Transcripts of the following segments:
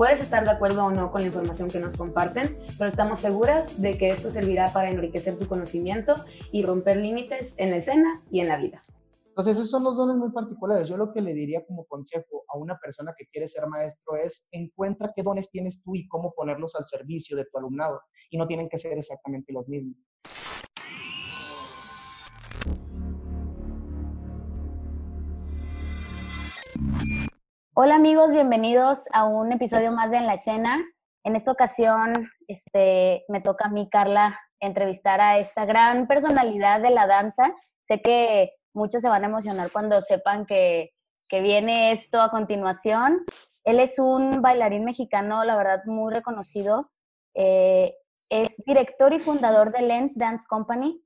Puedes estar de acuerdo o no con la información que nos comparten, pero estamos seguras de que esto servirá para enriquecer tu conocimiento y romper límites en la escena y en la vida. Entonces, esos son los dones muy particulares. Yo lo que le diría como consejo a una persona que quiere ser maestro es encuentra qué dones tienes tú y cómo ponerlos al servicio de tu alumnado. Y no tienen que ser exactamente los mismos. Hola amigos, bienvenidos a un episodio más de En la Escena. En esta ocasión este, me toca a mí, Carla, entrevistar a esta gran personalidad de la danza. Sé que muchos se van a emocionar cuando sepan que, viene esto a continuación. Él es un bailarín mexicano, la verdad, muy reconocido. Eh, es director y fundador de Lens Dance Company,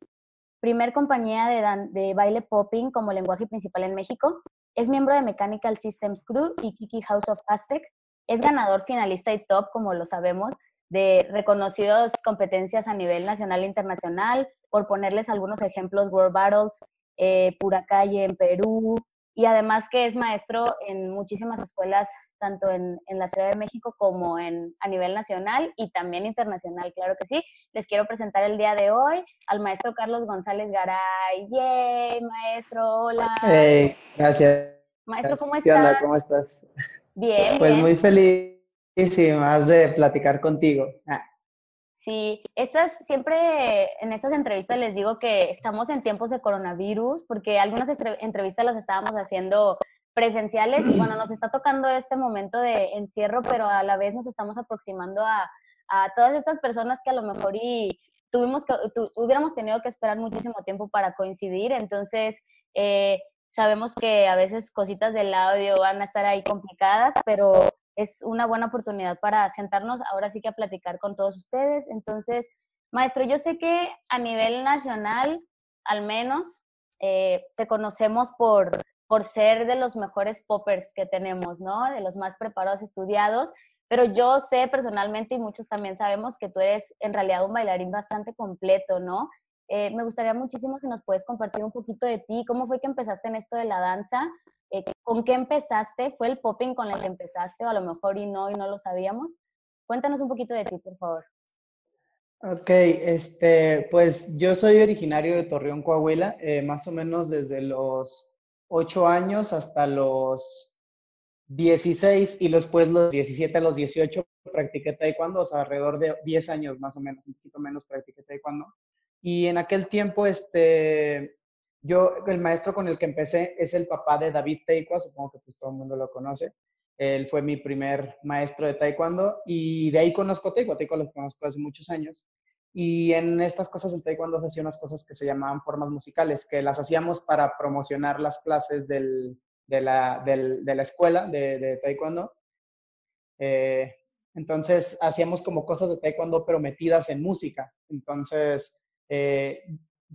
primer compañía de, de baile popping como lenguaje principal en México. Es miembro de Mechanical Systems Crew y Kiki House of Aztec. Es ganador finalista y top, como lo sabemos, de reconocidas competencias a nivel nacional e internacional. Por ponerles algunos ejemplos, World Battles, eh, Pura Calle en Perú, y además que es maestro en muchísimas escuelas, tanto en, en, la Ciudad de México como en, a nivel nacional y también internacional, claro que sí. Les quiero presentar el día de hoy al maestro Carlos González Garay. ¡Yay, maestro! Hola. Hey, gracias. Maestro, ¿cómo estás? ¿Cómo estás? Bien. Pues muy feliz y más de platicar contigo. Ah. Sí, estas siempre en estas entrevistas les digo que estamos en tiempos de coronavirus porque algunas entrevistas las estábamos haciendo presenciales y bueno, nos está tocando este momento de encierro, pero a la vez nos estamos aproximando a, a todas estas personas que a lo mejor y tuvimos que, hubiéramos tenido que esperar muchísimo tiempo para coincidir, entonces eh, sabemos que a veces cositas del audio van a estar ahí complicadas, pero es una buena oportunidad para sentarnos ahora sí que a platicar con todos ustedes. Entonces, maestro, yo sé que a nivel nacional, al menos, eh, te conocemos por, por ser de los mejores poppers que tenemos, ¿no? De los más preparados, estudiados. Pero yo sé personalmente y muchos también sabemos que tú eres en realidad un bailarín bastante completo, ¿no? Eh, me gustaría muchísimo si nos puedes compartir un poquito de ti, cómo fue que empezaste en esto de la danza eh, ¿con qué empezaste? ¿Fue el popping con el que empezaste o a lo mejor y no y no lo sabíamos? Cuéntanos un poquito de ti, por favor. Ok, este, pues yo soy originario de Torreón, Coahuila, eh, más o menos desde los 8 años hasta los 16 y después los 17 a los 18 practiqué taekwondo, o sea, alrededor de 10 años más o menos, un poquito menos practiqué taekwondo. Y en aquel tiempo, este, yo, el maestro con el que empecé es el papá de David Teikwa, supongo que pues todo el mundo lo conoce. Él fue mi primer maestro de taekwondo y de ahí conozco taekwondo, taekwondo lo conozco hace muchos años. Y en estas cosas el taekwondo se hacía unas cosas que se llamaban formas musicales, que las hacíamos para promocionar las clases del, de, la, del, escuela de, taekwondo. Eh, entonces hacíamos como cosas de taekwondo pero metidas en música. Entonces eh,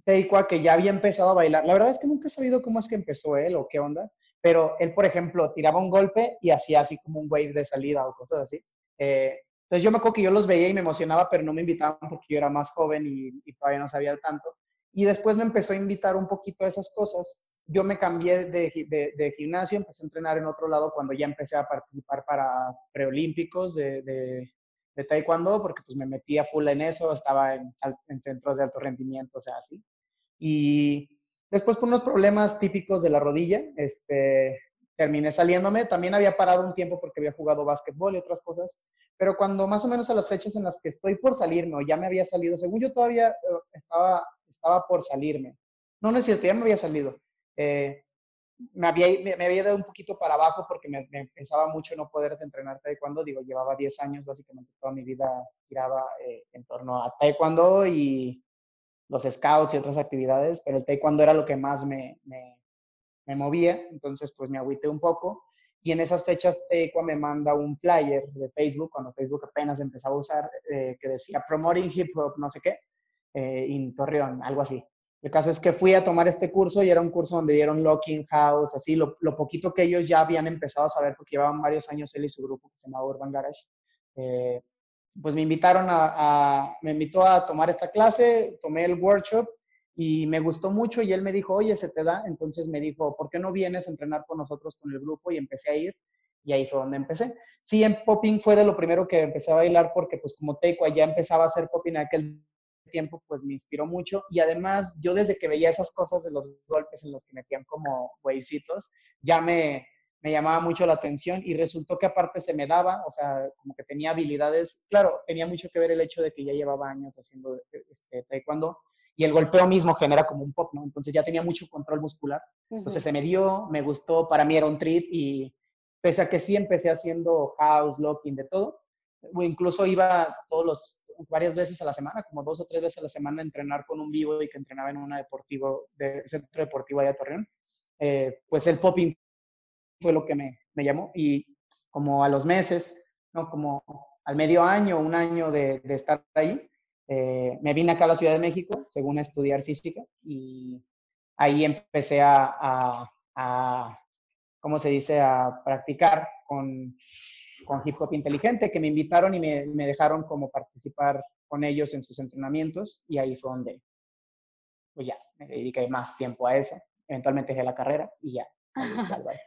Teikwa que ya había empezado a bailar. La verdad es que nunca he sabido cómo es que empezó él o qué onda, pero él, por ejemplo, tiraba un golpe y hacía así como un wave de salida o cosas así. Eh, entonces yo me acuerdo que yo los veía y me emocionaba, pero no me invitaban porque yo era más joven y, todavía no sabía tanto. Y después me empezó a invitar un poquito a esas cosas. Yo me cambié de, de, gimnasio, empecé a entrenar en otro lado cuando ya empecé a participar para preolímpicos de, de taekwondo porque pues me metía full en eso, estaba en, en, centros de alto rendimiento, o sea, así. Y después por unos problemas típicos de la rodilla, este, terminé saliéndome. También había parado un tiempo porque había jugado básquetbol y otras cosas, pero cuando más o menos a las fechas en las que estoy por salirme o ya me había salido, según yo todavía eh, estaba, estaba por salirme. No, no es cierto, ya me había salido. Eh, me había, me, había dado un poquito para abajo porque me, me pensaba mucho no poder entrenar taekwondo. Digo, llevaba 10 años, básicamente toda mi vida giraba eh, en torno a taekwondo y los scouts y otras actividades, pero el taekwondo era lo que más me, me, me movía. Entonces, pues me agüité un poco. Y en esas fechas, Taekwondo me manda un flyer de Facebook, cuando Facebook apenas empezaba a usar, eh, que decía Promoting Hip Hop, no sé qué. eh, en Torreón, algo así. El caso es que fui a tomar este curso y era un curso donde dieron locking house, así, lo, poquito que ellos ya habían empezado a saber, porque llevaban varios años él y su grupo que se llamaba Urban Garage. Eh, pues me invitaron a, me invitó a tomar esta clase, tomé el workshop y me gustó mucho y él me dijo, oye, se te da, entonces me dijo, ¿por qué no vienes a entrenar con nosotros con el grupo? Y empecé a ir y ahí fue donde empecé. Sí, en popping fue de lo primero que empecé a bailar porque pues como Teco ya empezaba a hacer popping en aquel tiempo, pues me inspiró mucho. Y además, yo desde que veía esas cosas de los golpes en los que metían como wavecitos, ya me, me llamaba mucho la atención y resultó que aparte se me daba, o sea, como que tenía habilidades. Claro, tenía mucho que ver el hecho de que ya llevaba años haciendo este, taekwondo y el golpeo mismo genera como un pop, ¿no? Entonces ya tenía mucho control muscular. Entonces se me dio, me gustó, para mí era un trip y pese a que sí empecé haciendo house, locking, de todo, o incluso iba todos los varias veces a la semana, como dos o tres veces a la semana, a entrenar con un vivo y que entrenaba en un deportivo, de, centro deportivo allá de Torreón. Eh, pues el popping fue lo que me, me, llamó y como a los meses, ¿no? como al medio año, un año de, de estar ahí, eh, me vine acá a la Ciudad de México, según estudiar física, y ahí empecé a, a, a ¿cómo se dice?, a practicar con con Hip Hop Inteligente, que me invitaron y me, me, dejaron como participar con ellos en sus entrenamientos y ahí fue donde, pues ya, me dediqué más tiempo a eso. Eventualmente dejé la carrera y ya.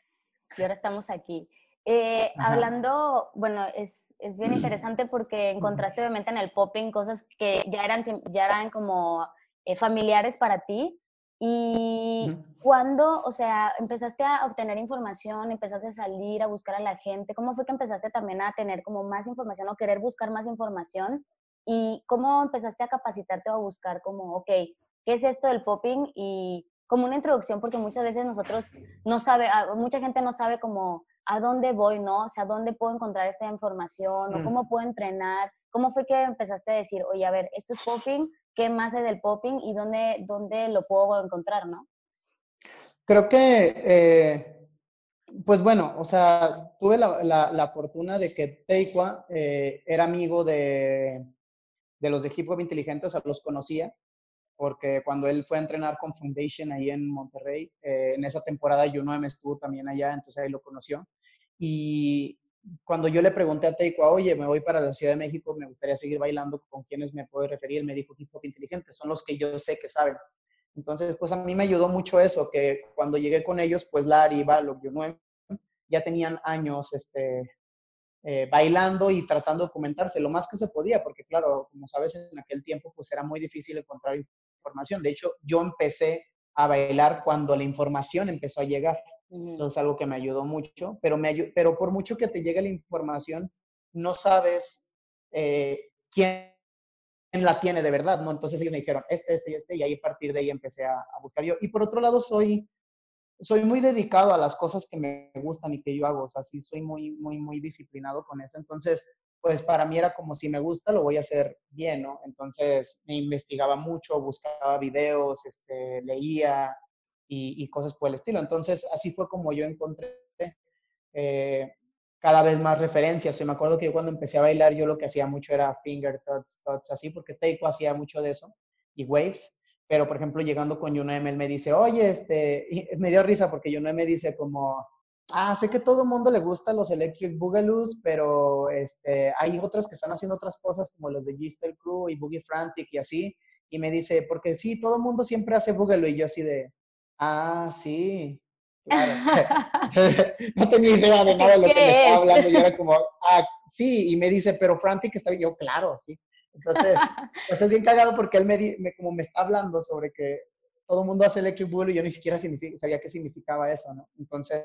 y ahora estamos aquí. Eh, hablando, bueno, es, es, bien interesante porque encontraste obviamente en el popping cosas que ya eran, ya eran como eh, familiares para ti, y cuando, o sea, empezaste a obtener información, empezaste a salir a buscar a la gente, ¿cómo fue que empezaste también a tener como más información o querer buscar más información? ¿Y cómo empezaste a capacitarte o a buscar como, ok, ¿qué es esto del popping? Y como una introducción, porque muchas veces nosotros no sabe, ah, mucha gente no sabe como a dónde voy, ¿no? O sea, dónde puedo encontrar esta información o mm. cómo puedo entrenar. ¿Cómo fue que empezaste a decir, oye, a ver, esto es popping, qué más es del popping y dónde, dónde lo puedo encontrar, ¿no? Creo que, eh, pues bueno, o sea, tuve la, la, fortuna de que Teikwa eh, era amigo de, de, los de Hip Hop Inteligente, o sea, los conocía, porque cuando él fue a entrenar con Foundation ahí en Monterrey, eh, en esa temporada me estuvo también allá, entonces ahí lo conoció. Y, cuando yo le pregunté a Teiko, oye, me voy para la Ciudad de México, me gustaría seguir bailando, ¿con quiénes me puedo referir? Me dijo, hip hop inteligente, son los que yo sé que saben. Entonces, pues a mí me ayudó mucho eso, que cuando llegué con ellos, pues Larry, Balo, Yunue, ya tenían años este, eh, bailando y tratando de documentarse lo más que se podía, porque claro, como sabes, en aquel tiempo pues era muy difícil encontrar información. De hecho, yo empecé a bailar cuando la información empezó a llegar. Eso es algo que me ayudó mucho, pero, me pero por mucho que te llegue la información, no sabes eh, quién la tiene de verdad, ¿no? Entonces ellos me dijeron, este, este y este, y ahí a partir de ahí empecé a, buscar yo. Y por otro lado, soy, soy muy dedicado a las cosas que me gustan y que yo hago, o sea, sí soy muy, muy, muy disciplinado con eso. Entonces, pues para mí era como si me gusta, lo voy a hacer bien, ¿no? Entonces me investigaba mucho, buscaba videos, este, leía, y, cosas por el estilo. Entonces, así fue como yo encontré eh, cada vez más referencias. Yo me acuerdo que yo cuando empecé a bailar, yo lo que hacía mucho era finger thoughts, thoughts así, porque Teiko hacía mucho de eso, y waves. Pero, por ejemplo, llegando con Yunem, él me dice, oye, este, me dio risa porque Yunem me dice como, ah, sé que todo el mundo le gusta los Electric Boogaloos, pero este, hay otros que están haciendo otras cosas como los de G-Style Crew y Boogie Frantic y así. Y me dice, porque sí, todo el mundo siempre hace Boogaloo. Y yo así de, Ah, sí. Claro. no tenía idea de nada de lo que me estaba hablando. Yo era como, ah, sí. Y me dice, pero Frantic está bien. Yo, claro, sí. Entonces, pues es bien cagado porque él me, me, como me está hablando sobre que todo el mundo hace Electric Bull y yo ni siquiera sabía qué significaba eso, ¿no? Entonces,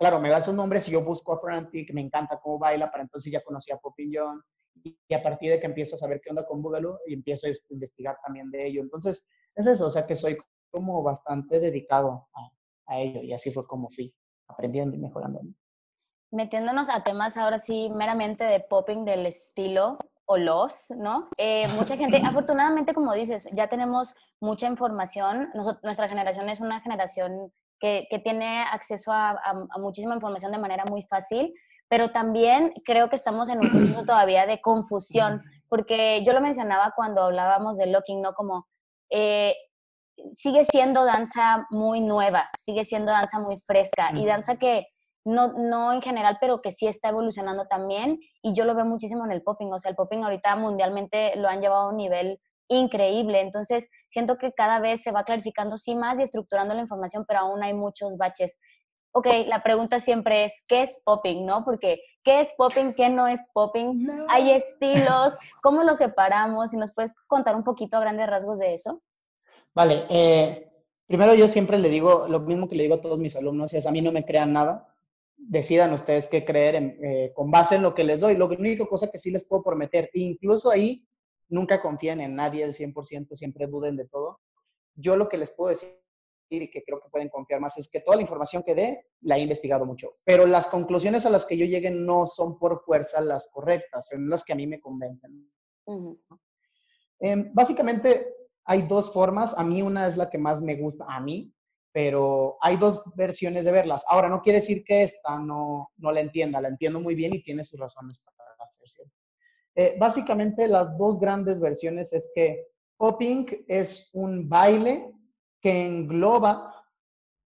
claro, me da esos nombres y yo busco a Frantic, me encanta cómo baila, para entonces ya conocí a Poppin John y, y, a partir de que empiezo a saber qué onda con Boogaloo y empiezo a investigar también de ello. Entonces, es eso, o sea, que soy como bastante dedicado a, ello y así fue como fui aprendiendo y mejorando. Metiéndonos a temas ahora sí meramente de popping del estilo o los, ¿no? Eh, mucha gente, afortunadamente como dices, ya tenemos mucha información, nuestra generación es una generación que, que tiene acceso a, a, muchísima información de manera muy fácil, pero también creo que estamos en un proceso todavía de confusión, porque yo lo mencionaba cuando hablábamos de locking, ¿no? Como eh, sigue siendo danza muy nueva, sigue siendo danza muy fresca y danza que no, no en general, pero que sí está evolucionando también y yo lo veo muchísimo en el popping, o sea, el popping ahorita mundialmente lo han llevado a un nivel increíble, entonces siento que cada vez se va clarificando sí más y estructurando la información, pero aún hay muchos baches. Ok, la pregunta siempre es, ¿qué es popping, no? Porque, ¿qué es popping? ¿Qué no es popping? Hay estilos, ¿cómo los separamos? Si nos puedes contar un poquito a grandes rasgos de eso. Vale, eh, primero yo siempre le digo lo mismo que le digo a todos mis alumnos, es a mí no me crean nada, decidan ustedes qué creer eh, con base en lo que les doy. Lo único cosa que sí les puedo prometer, incluso ahí nunca confíen en nadie el 100%, siempre duden de todo. Yo lo que les puedo decir y que creo que pueden confiar más es que toda la información que dé la he investigado mucho, pero las conclusiones a las que yo llegue no son por fuerza las correctas, son las que a mí me convencen. Em, básicamente hay dos formas, a mí una es la que más me gusta, a mí, pero hay dos versiones de verlas. Ahora, no quiere decir que esta no, no la entienda, la entiendo muy bien y tiene sus razones para hacer cierto. Eh, básicamente, las dos grandes versiones es que popping es un baile que engloba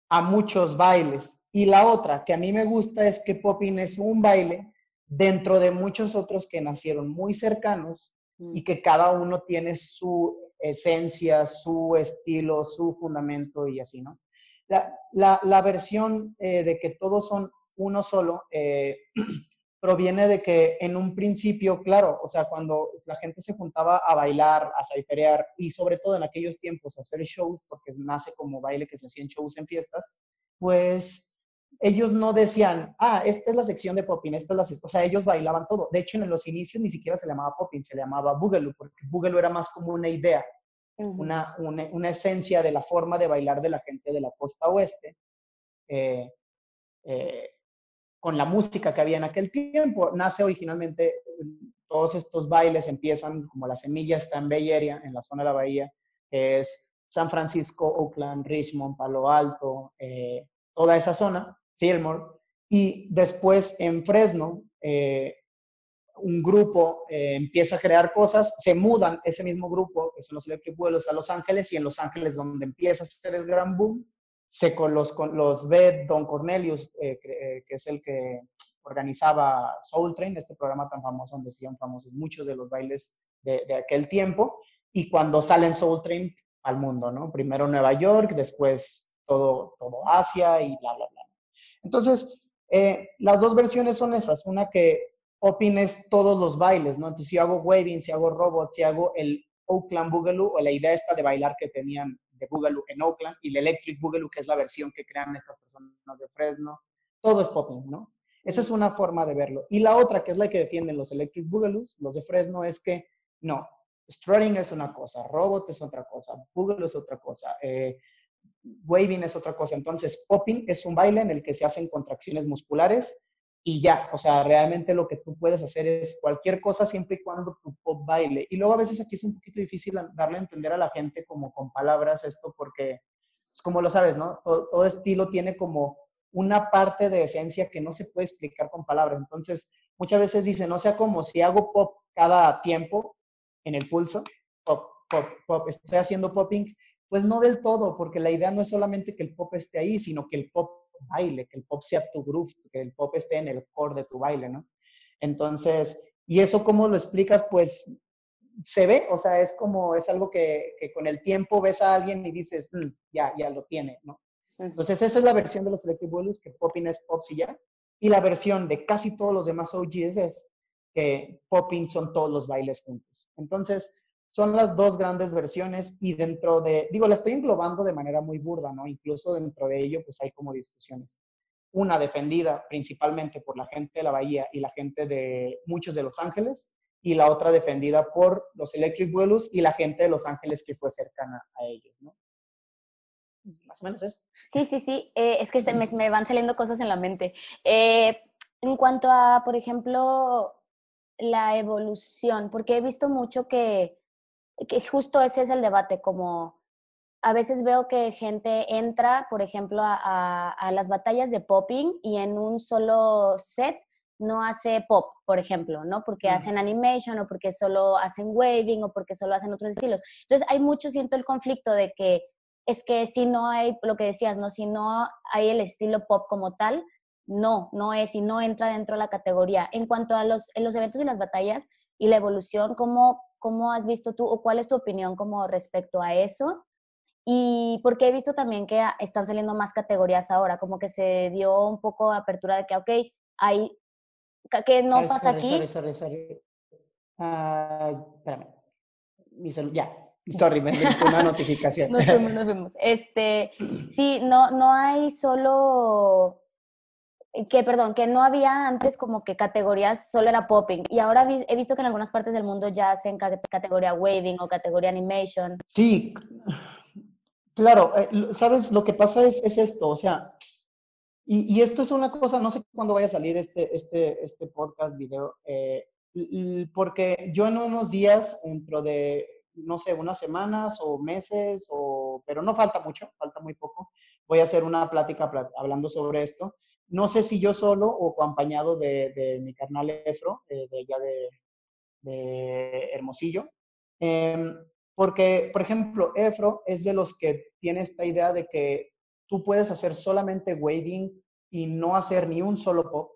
a muchos bailes. Y la otra que a mí me gusta es que popping es un baile dentro de muchos otros que nacieron muy cercanos y mm. que cada uno tiene su esencia, su estilo, su fundamento y así, ¿no? La, versión eh, de que todos son uno solo eh, proviene de que en un principio, claro, o sea, cuando la gente se juntaba a bailar, a caiferear y sobre todo en aquellos tiempos a hacer shows, porque nace como baile que se hacían shows en fiestas, pues ellos no decían, ah, esta es la sección de popping, esta es la O sea, ellos bailaban todo. De hecho, en los inicios ni siquiera se llamaba popping, se llamaba boogaloo, porque boogaloo era más como una idea una, una, esencia de la forma de bailar de la gente de la costa oeste, eh, eh, con la música que había en aquel tiempo. Nace originalmente, todos estos bailes empiezan como la semilla está en Bay en la zona de la bahía, es San Francisco, Oakland, Richmond, Palo Alto, eh, toda esa zona, Fillmore, y después en Fresno, un grupo eh, empieza a crear cosas, se mudan ese mismo grupo, que son los Electric Vuelos, a Los Ángeles, y en Los Ángeles, donde empieza a ser el gran boom, se los, los ve Don Cornelius, eh, eh, que, es el que organizaba Soul Train, este programa tan famoso donde hacían famosos muchos de los bailes de, aquel tiempo, y cuando salen Soul Train al mundo, ¿no? Primero Nueva York, después todo, todo Asia y bla, bla, bla. Entonces, las dos versiones son esas, una que opines todos los bailes, ¿no? Entonces, si hago waving, si hago robot, si hago el Oakland Boogaloo, o la idea esta de bailar que tenían de Boogaloo en Oakland, y el Electric Boogaloo, que es la versión que crean estas personas de Fresno, todo es popping, ¿no? Esa es una forma de verlo. Y la otra, que es la que defienden los Electric Boogaloos, los de Fresno, es que no, strutting es una cosa, robot es otra cosa, Boogaloo es otra cosa, eh, waving es otra cosa. Entonces, popping es un baile en el que se hacen contracciones musculares y ya, o sea, realmente lo que tú puedes hacer es cualquier cosa siempre y cuando tu pop baile. Y luego a veces aquí es un poquito difícil darle a entender a la gente como con palabras esto porque, pues como lo sabes, ¿no? Todo, estilo tiene como una parte de esencia que no se puede explicar con palabras. Entonces, muchas veces dicen, no sea como si hago pop cada tiempo en el pulso, pop, pop, pop, estoy haciendo popping. Pues no del todo, porque la idea no es solamente que el pop esté ahí, sino que el pop baile, que el pop sea tu groove, que el pop esté en el core de tu baile, ¿no? Entonces, ¿y eso cómo lo explicas? Pues se ve, o sea, es como, es algo que, con el tiempo ves a alguien y dices, mm, ya, ya lo tiene, ¿no? Entonces, esa es la versión de los Selective Blues, que popping es pop y ya. Y la versión de casi todos los demás OGs es que popping son todos los bailes juntos. Entonces, son las dos grandes versiones y dentro de, digo, la estoy englobando de manera muy burda, ¿no? Incluso dentro de ello, pues hay como discusiones. Una defendida principalmente por la gente de la Bahía y la gente de muchos de Los Ángeles, y la otra defendida por los Electric Blues y la gente de Los Ángeles que fue cercana a ellos, ¿no? Más o menos eso. Sí, sí, sí. Eh, es que me, me, van saliendo cosas en la mente. Eh, en cuanto a, por ejemplo, la evolución, porque he visto mucho que que justo ese es el debate, como a veces veo que gente entra, por ejemplo, a, las batallas de popping y en un solo set no hace pop, por ejemplo, ¿no? Porque hacen animation o porque solo hacen waving o porque solo hacen otros estilos. Entonces hay mucho, siento el conflicto de que es que si no hay, lo que decías, ¿no? Si no hay el estilo pop como tal, no, no es y no entra dentro de la categoría. En cuanto a los, los eventos y las batallas y la evolución, ¿cómo, ¿cómo has visto tú o cuál es tu opinión como respecto a eso? Y porque he visto también que están saliendo más categorías ahora, como que se dio un poco apertura de que, ok, hay, que no pasa aquí. Sorry, sorry, sorry. Uh, espérame. Mi ya, sorry, me una notificación. nos vemos, nos vemos. Este, sí, no, no hay solo que, perdón, que no había antes como que categorías, solo era popping. Y ahora he visto que en algunas partes del mundo ya hacen categoría waving o categoría animation. Sí, Claro, eh, sabes, lo que pasa es, es esto, o sea, y, y, esto es una cosa, no sé cuándo vaya a salir este, este, este podcast, video, eh, porque yo en unos días, dentro de, no sé, unas semanas o meses, o, pero no falta mucho, falta muy poco, voy a hacer una plática hablando sobre esto. No sé si yo solo o acompañado de, de mi carnal Efro, eh, de de, Hermosillo. Eh, porque, por ejemplo, Efro es de los que tiene esta idea de que tú puedes hacer solamente waving y no hacer ni un solo pop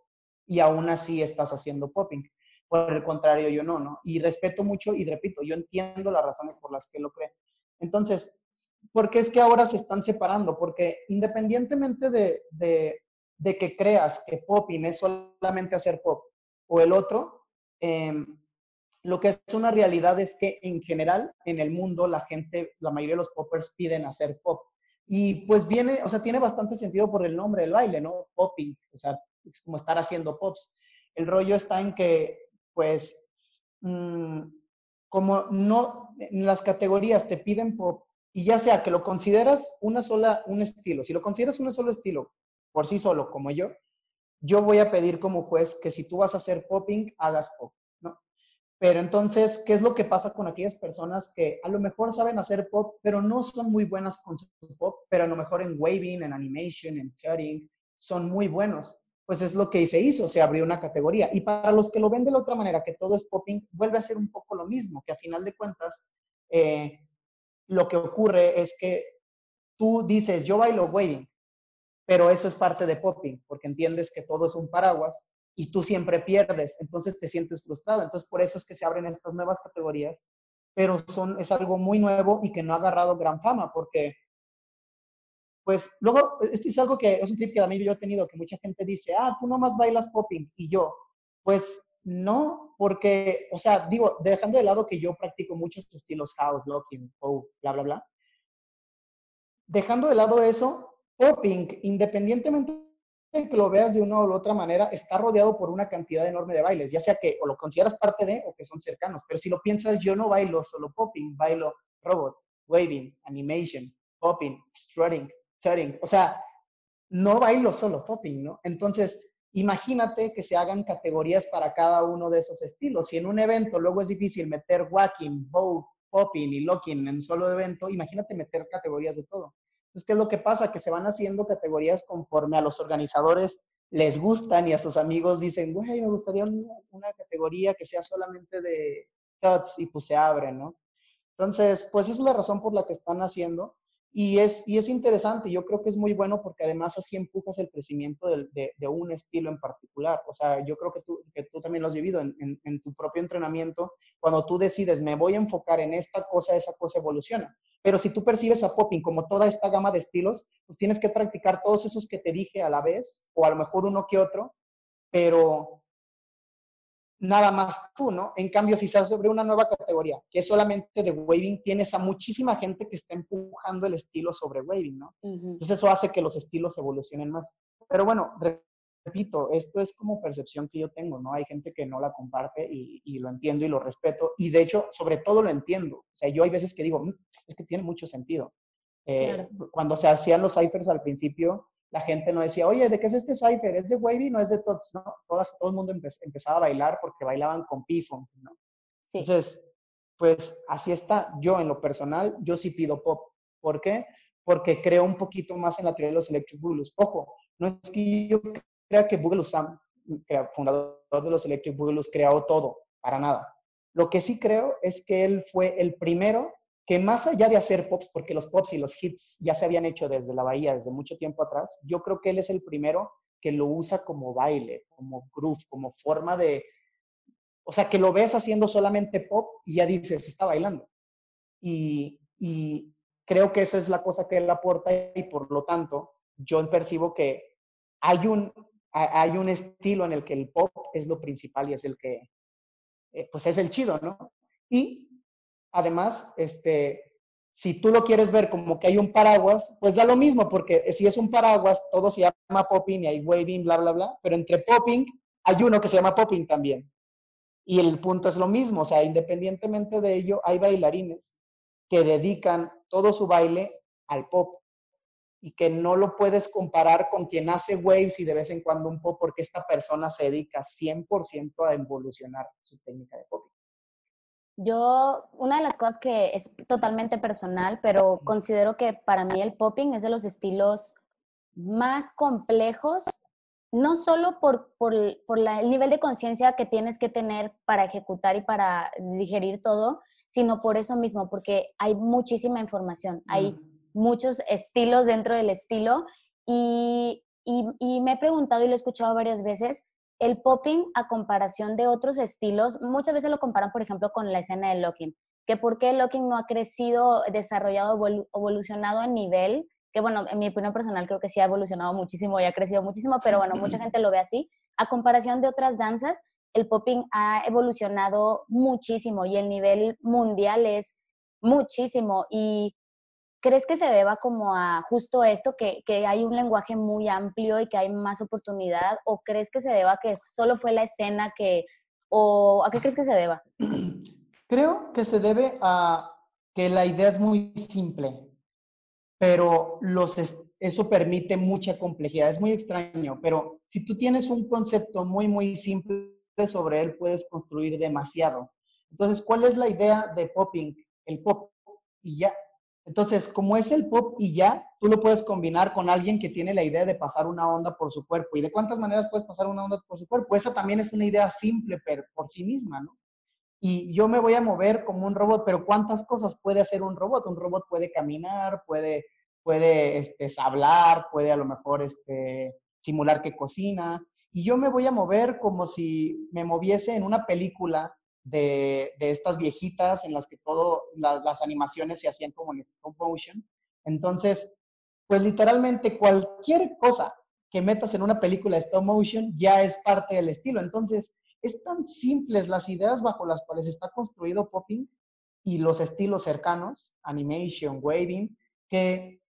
y aún así estás haciendo popping. Por el contrario, yo no, ¿no? Y respeto mucho y repito, yo entiendo las razones por las que lo cree. Entonces, ¿por qué es que ahora se están separando? Porque independientemente de, de, de que creas que popping es solamente hacer pop o el otro, eh, lo que es una realidad es que en general en el mundo la gente, la mayoría de los poppers piden hacer pop. Y pues viene, o sea, tiene bastante sentido por el nombre del baile, ¿no? Popping, o sea, es como estar haciendo pops. El rollo está en que, pues, mm, como no, en las categorías te piden pop, y ya sea que lo consideras una sola, un estilo, si lo consideras un solo estilo, por sí solo, como yo, yo voy a pedir como juez que si tú vas a hacer popping, hagas pop. Pero entonces, ¿qué es lo que pasa con aquellas personas que a lo mejor saben hacer pop, pero no son muy buenas con su pop, pero a lo mejor en waving, en animation, en shading, son muy buenos? Pues es lo que se hizo, se abrió una categoría. Y para los que lo ven de la otra manera, que todo es popping, vuelve a ser un poco lo mismo, que a final de cuentas, eh, lo que ocurre es que tú dices, yo bailo waving, pero eso es parte de popping, porque entiendes que todo es un paraguas y tú siempre pierdes, entonces te sientes frustrado. Entonces, por eso es que se abren estas nuevas categorías, pero son, es algo muy nuevo y que no ha agarrado gran fama, porque, pues, luego, esto es algo que es un tip que también yo he tenido, que mucha gente dice, ah, tú nomás bailas popping, y yo, pues, no, porque, o sea, digo, dejando de lado que yo practico muchos estilos house, locking, oh, bla, bla, bla. Dejando de lado eso, popping, independientemente que lo veas de una u otra manera, está rodeado por una cantidad enorme de bailes, ya sea que o lo consideras parte de o que son cercanos. Pero si lo piensas, yo no bailo solo popping, bailo robot, waving, animation, popping, strutting, strutting. O sea, no bailo solo popping, ¿no? Entonces, imagínate que se hagan categorías para cada uno de esos estilos. Si en un evento luego es difícil meter walking, bow, popping y locking en un solo evento, imagínate meter categorías de todo. Entonces, ¿qué es lo que pasa? Que se van haciendo categorías conforme a los organizadores les gustan y a sus amigos dicen, güey, me gustaría una, categoría que sea solamente de cuts y pues se abre, ¿no? Entonces, pues es la razón por la que están haciendo. Y es, y es interesante, yo creo que es muy bueno porque además así empujas el crecimiento de, un estilo en particular. O sea, yo creo que tú, que tú también lo has vivido en, en, tu propio entrenamiento. Cuando tú decides, me voy a enfocar en esta cosa, esa cosa evoluciona. Pero si tú percibes a popping como toda esta gama de estilos, pues tienes que practicar todos esos que te dije a la vez, o a lo mejor uno que otro, pero nada más tú, ¿no? En cambio, si se sobre una nueva categoría, que es solamente de waving, tienes a muchísima gente que está empujando el estilo sobre waving, ¿no? Entonces eso hace que los estilos evolucionen más. Pero bueno, repito, esto es como percepción que yo tengo, ¿no? Hay gente que no la comparte y, lo entiendo y lo respeto. Y de hecho, sobre todo lo entiendo. O sea, yo hay veces que digo, mm, es que tiene mucho sentido. Eh, cuando se hacían los ciphers al principio, la gente no decía, oye, ¿de qué es este cipher? ¿Es de Wavy? No es de Tots, ¿no? Todo, todo el mundo empezaba a bailar porque bailaban con Pifon, ¿no? Sí. Entonces, pues así está. Yo, en lo personal, yo sí pido pop. ¿Por qué? Porque creo un poquito más en la teoría de los electric boogaloo. Ojo, no es que yo crea que Boogaloo fundador de los Electric Boogaloo, creó todo, para nada. Lo que sí creo es que él fue el primero que más allá de hacer pops, porque los pops y los hits ya se habían hecho desde la bahía, desde mucho tiempo atrás, yo creo que él es el primero que lo usa como baile, como groove, como forma de, o sea, que lo ves haciendo solamente pop y ya dices, está bailando. Y, creo que esa es la cosa que él aporta y por lo tanto yo percibo que hay un, hay un estilo en el que el pop es lo principal y es el que, eh, pues es el chido, ¿no? Y además, este, si tú lo quieres ver como que hay un paraguas, pues da lo mismo, porque si es un paraguas, todo se llama popping y hay waving, bla, bla, bla, pero entre popping hay uno que se llama popping también. Y el punto es lo mismo, o sea, independientemente de ello, hay bailarines que dedican todo su baile al pop y que no lo puedes comparar con quien hace waves y de vez en cuando un pop, porque esta persona se dedica 100% a evolucionar su técnica de popping. Yo, una de las cosas que es totalmente personal, pero considero que para mí el popping es de los estilos más complejos, no solo por, por, por el nivel de conciencia que tienes que tener para ejecutar y para digerir todo, sino por eso mismo, porque hay muchísima información, hay muchos estilos dentro del estilo y, y, y me he preguntado y lo he escuchado varias veces, el popping a comparación de otros estilos, muchas veces lo comparan, por ejemplo, con la escena del locking, que por qué el locking no ha crecido, desarrollado, evolucionado a nivel, que bueno, en mi opinión personal creo que sí ha evolucionado muchísimo y ha crecido muchísimo, pero bueno, mucha gente lo ve así. A comparación de otras danzas, el popping ha evolucionado muchísimo y el nivel mundial es muchísimo. Y ¿Crees que se deba como a justo esto, que, que, hay un lenguaje muy amplio y que hay más oportunidad? ¿O crees que se deba a que solo fue la escena que... ¿O a qué crees que se deba? Creo que se debe a que la idea es muy simple, pero los, eso permite mucha complejidad. Es muy extraño, pero si tú tienes un concepto muy, muy simple sobre él, puedes construir demasiado. Entonces, ¿cuál es la idea de popping? El pop y ya. Entonces, como es el pop y ya, tú lo puedes combinar con alguien que tiene la idea de pasar una onda por su cuerpo. ¿Y de cuántas maneras puedes pasar una onda por su cuerpo? Esa también es una idea simple por sí misma, ¿no? Y yo me voy a mover como un robot, pero ¿cuántas cosas puede hacer un robot? Un robot puede caminar, puede, puede este, hablar, puede a lo mejor este, simular que cocina. Y yo me voy a mover como si me moviese en una película de, estas viejitas en las que todo, las animaciones se hacían como en stop motion. Entonces, pues literalmente cualquier cosa que metas en una película de stop motion ya es parte del estilo. Entonces, es tan simples las ideas bajo las cuales está construido popping y los estilos cercanos, animation, waving, que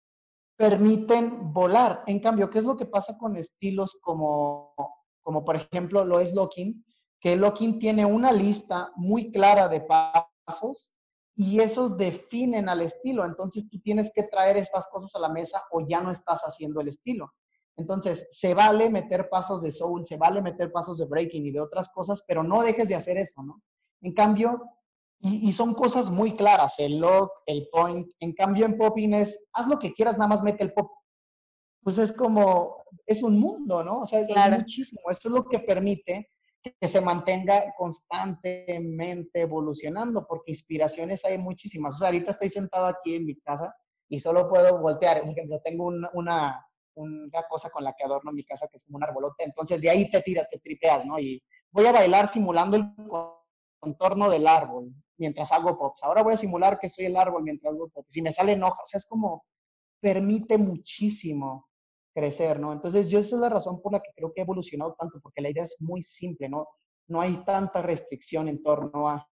permiten volar. En cambio, ¿qué es lo que pasa con estilos como, como por ejemplo lo es locking? Que Locking tiene una lista muy clara de pasos y esos definen al estilo. Entonces tú tienes que traer estas cosas a la mesa o ya no estás haciendo el estilo. Entonces, se vale meter pasos de soul, se vale meter pasos de breaking y de otras cosas, pero no dejes de hacer eso, ¿no? En cambio, y, son cosas muy claras, el lock, el point. En cambio, en popping es, haz lo que quieras, nada más mete el pop. Pues es como, es un mundo, ¿no? O sea, es muchísimo. Eso es lo que permite que se mantenga constantemente evolucionando, porque inspiraciones hay muchísimas. O sea, ahorita estoy sentado aquí en mi casa y solo puedo voltear. Por ejemplo, tengo una, una, cosa con la que adorno mi casa que es como un arbolote. Entonces, de ahí te tiras, te tripeas, ¿no? Y voy a bailar simulando el contorno del árbol mientras hago pops. Ahora voy a simular que soy el árbol mientras hago pops. Si me salen hojas, o sea, es como permite muchísimo crecer, ¿no? Entonces, yo esa es la razón por la que creo que ha evolucionado tanto, porque la idea es muy simple, ¿no? No hay tanta restricción en torno a...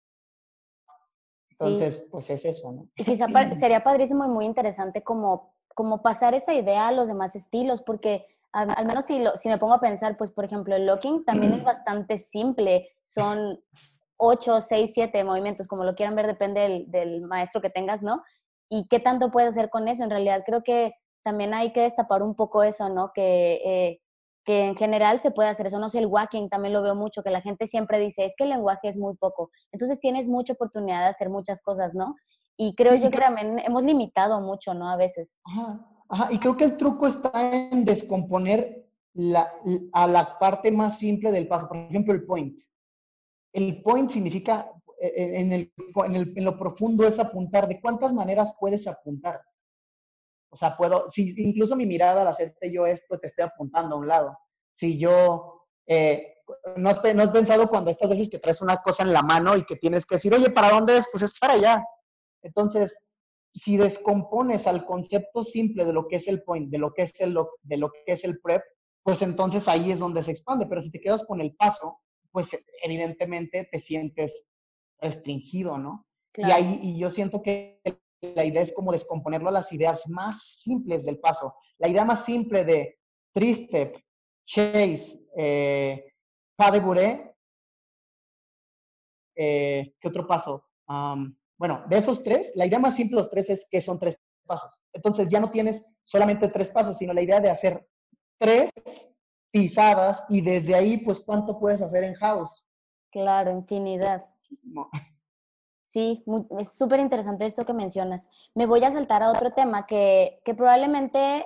Entonces, pues es eso, ¿no? Y quizá sería padrísimo y muy interesante como, como pasar esa idea a los demás estilos, porque al, menos si, lo, si me pongo a pensar, pues por ejemplo, el locking también es bastante simple, son 8, 6, 7 movimientos, como lo quieran ver, depende del, del maestro que tengas, ¿no? Y qué tanto puedes hacer con eso. En realidad creo que también hay que destapar un poco eso, ¿no? Que, eh, que en general se puede hacer eso. No sé, el walking también lo veo mucho, que la gente siempre dice, es que el lenguaje es muy poco. Entonces tienes mucha oportunidad de hacer muchas cosas, ¿no? Y creo yo que también hemos limitado mucho, ¿no? A veces. Ajá, ajá. Y creo que el truco está en descomponer la, a la parte más simple del paso. Por ejemplo, el point. El point significa, eh, eh, en, el, en, el, en lo profundo es apuntar. ¿De cuántas maneras puedes apuntar? O sea, puedo, si incluso mi mirada al hacerte yo esto te estoy apuntando a un lado. Si yo, eh, no, has, no has pensado cuando estas veces que traes una cosa en la mano y que tienes que decir, oye, ¿para dónde es? Pues es para allá. Entonces, si descompones al concepto simple de lo que es el point, de lo que es el, de lo que es el prep, pues entonces ahí es donde se expande. Pero si te quedas con el paso, pues evidentemente te sientes restringido, ¿no? Y ahí, y yo siento que la idea es como descomponerlo a las ideas más simples del paso. La idea más simple de Tristep, Chase, eh, Pas de Bourré, eh, ¿qué otro paso? bueno, de esos tres, la idea más simple de los tres es que son tres pasos. Entonces ya no tienes solamente tres pasos, sino la idea de hacer tres pisadas y desde ahí, pues, ¿cuánto puedes hacer en house? Claro, infinidad. Sí, es súper interesante esto que mencionas. Me voy a saltar a otro tema que, que probablemente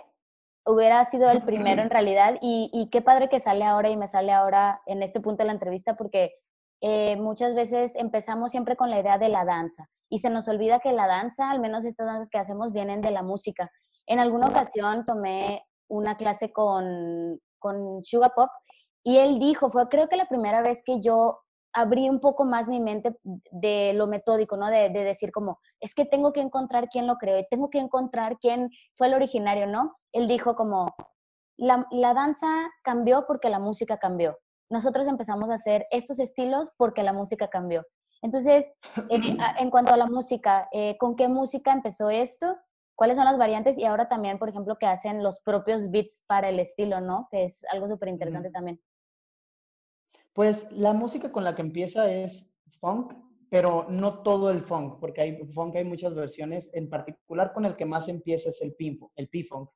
hubiera sido el primero en realidad y, y, qué padre que sale ahora y me sale ahora en este punto de la entrevista porque eh, muchas veces empezamos siempre con la idea de la danza y se nos olvida que la danza, al menos estas danzas que hacemos, vienen de la música. En alguna ocasión tomé una clase con, con Sugar Pop y él dijo, fue creo que la primera vez que yo abrí un poco más mi mente de lo metódico, ¿no? De, de, decir como, es que tengo que encontrar quién lo creó y tengo que encontrar quién fue el originario, ¿no? Él dijo como, la, la danza cambió porque la música cambió. Nosotros empezamos a hacer estos estilos porque la música cambió. Entonces, en, en cuanto a la música, eh, ¿con qué música empezó esto? ¿Cuáles son las variantes? Y ahora también, por ejemplo, que hacen los propios beats para el estilo, ¿no? Que es algo súper interesante también. Pues la música con la que empieza es funk, pero no todo el funk, porque hay funk hay muchas versiones. En particular con el que más empieza es el P-funk. El P-funk.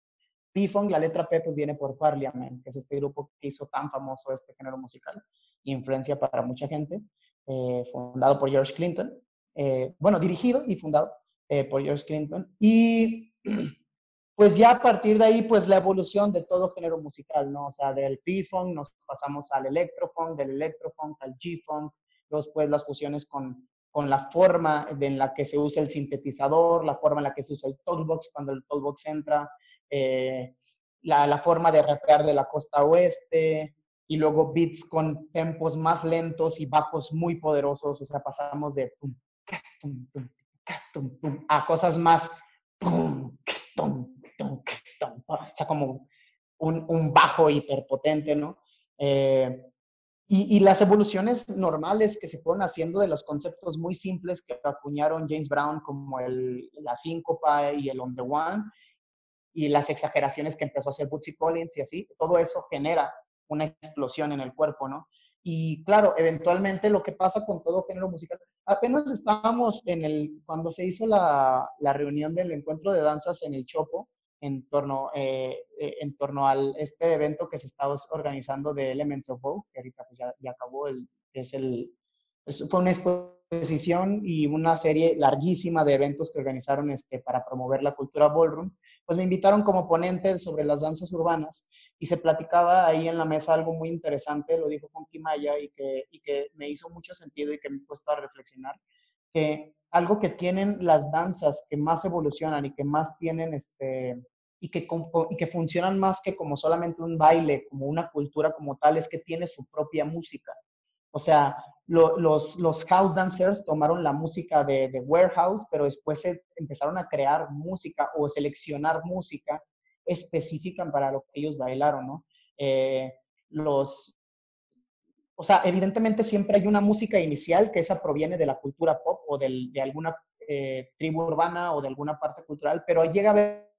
P-funk, la letra P, pues viene por Parliament, que es este grupo que hizo tan famoso este género musical, influencia para mucha gente, eh, fundado por George Clinton. Eh, bueno, dirigido y fundado eh, por George Clinton. Y pues ya a partir de ahí, pues la evolución de todo género musical, ¿no? O sea, del P-Funk nos pasamos al Electrofunk, del Electrofunk al G-Funk, luego pues las fusiones con, con la forma en la que se usa el sintetizador, la forma en la que se usa el talkbox cuando el talkbox entra, eh, la, la, forma de rapear de la costa oeste, y luego beats con tempos más lentos y bajos muy poderosos, o sea, pasamos de a cosas más o sea, como un, un bajo hiperpotente, ¿no? Eh, y, y, las evoluciones normales que se fueron haciendo de los conceptos muy simples que acuñaron James Brown, como el, la síncopa y el on the one, y las exageraciones que empezó a hacer Bootsy Collins y así, todo eso genera una explosión en el cuerpo, ¿no? Y claro, eventualmente lo que pasa con todo género musical, apenas estábamos en el, cuando se hizo la, la reunión del encuentro de danzas en el Chopo, en torno, eh, eh, en torno a este evento que se está organizando de Elements of Vogue, que ahorita pues ya, ya acabó, el, es el, fue una exposición y una serie larguísima de eventos que organizaron este, para promover la cultura ballroom, pues me invitaron como ponente sobre las danzas urbanas y se platicaba ahí en la mesa algo muy interesante, lo dijo Funky Maya y que, y que me hizo mucho sentido y que me he puesto a reflexionar, que algo que tienen las danzas que más evolucionan y que más tienen este, y que, y que funcionan más que como solamente un baile, como una cultura como tal, es que tiene su propia música. O sea, los, los house dancers tomaron la música de, de Warehouse, pero después se empezaron a crear música o seleccionar música específica para lo que ellos bailaron, ¿no? Eh, los, o sea, evidentemente siempre hay una música inicial que esa proviene de la cultura pop o del, de alguna eh, tribu urbana o de alguna parte cultural, pero llega a haber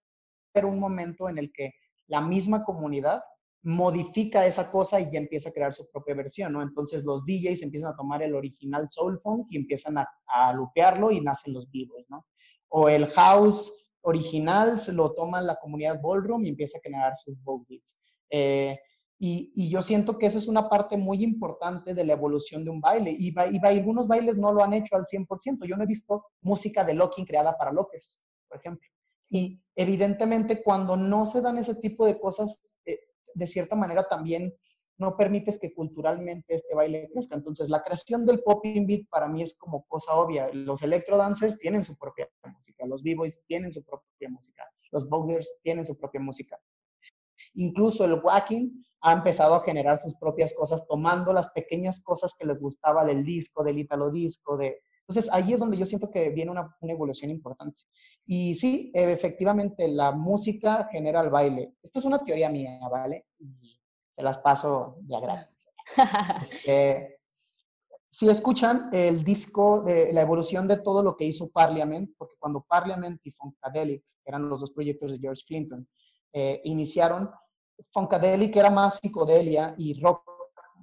un momento en el que la misma comunidad modifica esa cosa y ya empieza a crear su propia versión, ¿no? Entonces los DJs empiezan a tomar el original soul funk y empiezan a, a lupearlo y nacen los vivos, ¿no? O el house original se lo toma la comunidad ballroom y empieza a generar sus vogue beats. Eh, y, yo siento que eso es una parte muy importante de la evolución de un baile. Y, y, y algunos bailes no lo han hecho al 100%. Yo no he visto música de locking creada para lockers, por ejemplo. Y evidentemente cuando no se dan ese tipo de cosas, eh, de cierta manera también no permites que culturalmente este baile crezca. Entonces, la creación del popping beat para mí es como cosa obvia. Los electro dancers tienen su propia música, los b-boys tienen su propia música, los boggers tienen su propia música. Incluso el wacking ha empezado a generar sus propias cosas, tomando las pequeñas cosas que les gustaba del disco, del italo disco, de... Entonces ahí es donde yo siento que viene una, una evolución importante. Y sí, efectivamente, la música genera el baile. Esta es una teoría mía, ¿vale? Y se las paso de gratis. Este, si escuchan el disco de la evolución de todo lo que hizo Parliament, porque cuando Parliament y Funkadelic, que eran los dos proyectos de George Clinton, eh, iniciaron, Funkadelic era más psicodelia y rock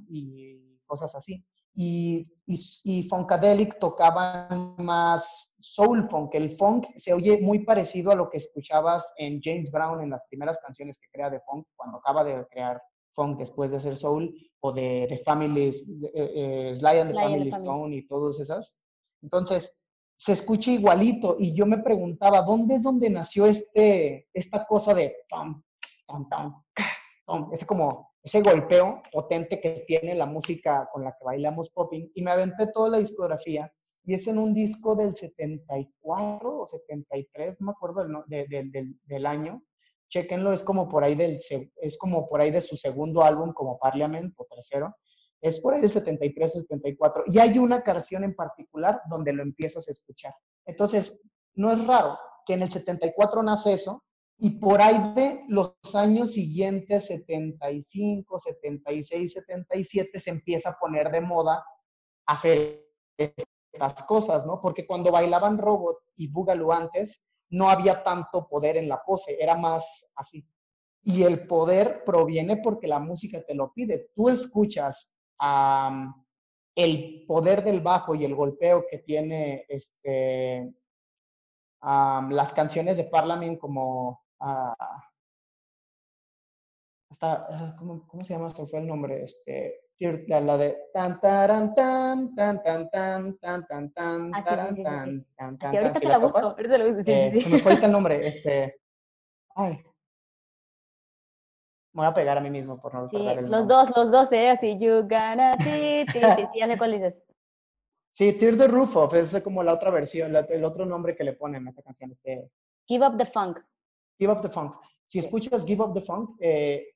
y cosas así. Y, y, Funkadelic tocaban más soul funk. El funk se oye muy parecido a lo que escuchabas en James Brown en las primeras canciones que crea de funk, cuando acaba de crear funk después de hacer soul, o de, de Family, eh, eh, Sly and the Family Stone y todas esas. Entonces, se escucha igualito y yo me preguntaba, ¿dónde es donde nació este, esta cosa de pam, pam, pam, ese como ese golpeo potente que tiene la música con la que bailamos popping y me aventé toda la discografía y es en un disco del 74 o 73, no me acuerdo del, del, del año, chequenlo, es como por ahí del, es como por ahí de su segundo álbum como Parliament o tercero, es por ahí del 73 o 74. Y hay una canción en particular donde lo empiezas a escuchar. Entonces, no es raro que en el 74 nace eso y por ahí de los años siguientes, 75, 76, 77, se empieza a poner de moda hacer estas cosas, ¿no? Porque cuando bailaban Robot y Boogaloo antes, no había tanto poder en la pose, era más así. Y el poder proviene porque la música te lo pide. Tú escuchas el poder del bajo y el golpeo que tiene este, las canciones de Parlament como... Hasta, ¿cómo, ¿cómo, se llama? Se fue el nombre. Este, la, de tan tan tan tan tan tan tan tan tan tan tan tan tan ahorita te la busco, ahorita la busco. Se me fue el nombre, este ay, me voy a pegar a mí mismo por no recordar el Los dos, los dos, ¿eh? Así, you gonna, ti, ti, ti, ya sé cuál dices. Sí, Tear the Roof Off, es como la otra versión, el otro nombre que le ponen a esta canción. Este... Give Up the Funk. Give Up the Funk. Si escuchas Give Up the Funk eh,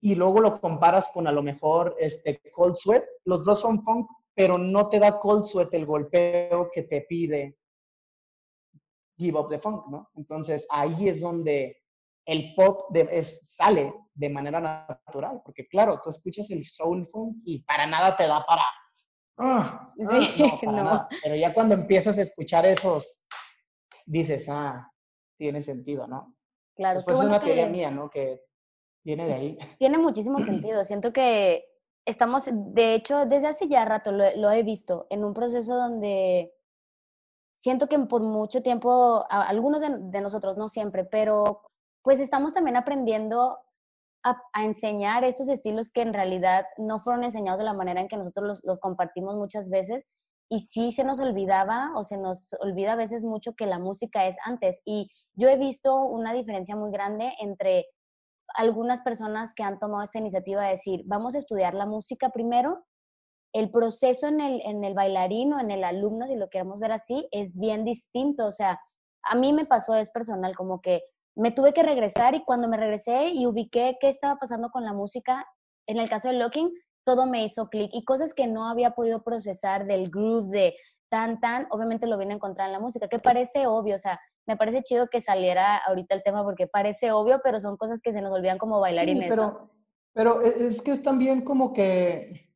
y luego lo comparas con a lo mejor este Cold Sweat, los dos son funk, pero no te da Cold Sweat el golpeo que te pide Give Up the Funk, ¿no? Entonces ahí es donde el pop sale de manera natural, porque claro, tú escuchas el soul funk y para nada te da para... Ah, ah, no, Pero ya cuando empiezas a escuchar esos, dices, ah, tiene sentido, ¿no? Claro. Después es una teoría mía, ¿no? Que viene de ahí. Tiene muchísimo sentido. Siento que estamos, de hecho, desde hace ya rato lo, he visto, en un proceso donde siento que por mucho tiempo, algunos de, nosotros, no siempre, pero pues estamos también aprendiendo a, enseñar estos estilos que en realidad no fueron enseñados de la manera en que nosotros los, compartimos muchas veces y sí se nos olvidaba o se nos olvida a veces mucho que la música es antes. Y yo he visto una diferencia muy grande entre algunas personas que han tomado esta iniciativa de decir, vamos a estudiar la música primero, el proceso en el, en el bailarín o en el alumno, si lo queremos ver así, es bien distinto. O sea, a mí me pasó, es personal, como que me tuve que regresar y cuando me regresé y ubiqué qué estaba pasando con la música, en el caso de Locking, todo me hizo clic y cosas que no había podido procesar del groove de tan, tan, obviamente lo vine a encontrar en la música, que parece obvio, o sea, me parece chido que saliera ahorita el tema porque parece obvio, pero son cosas que se nos olvidan como bailarines. Sí, pero, pero e, es que es también como que,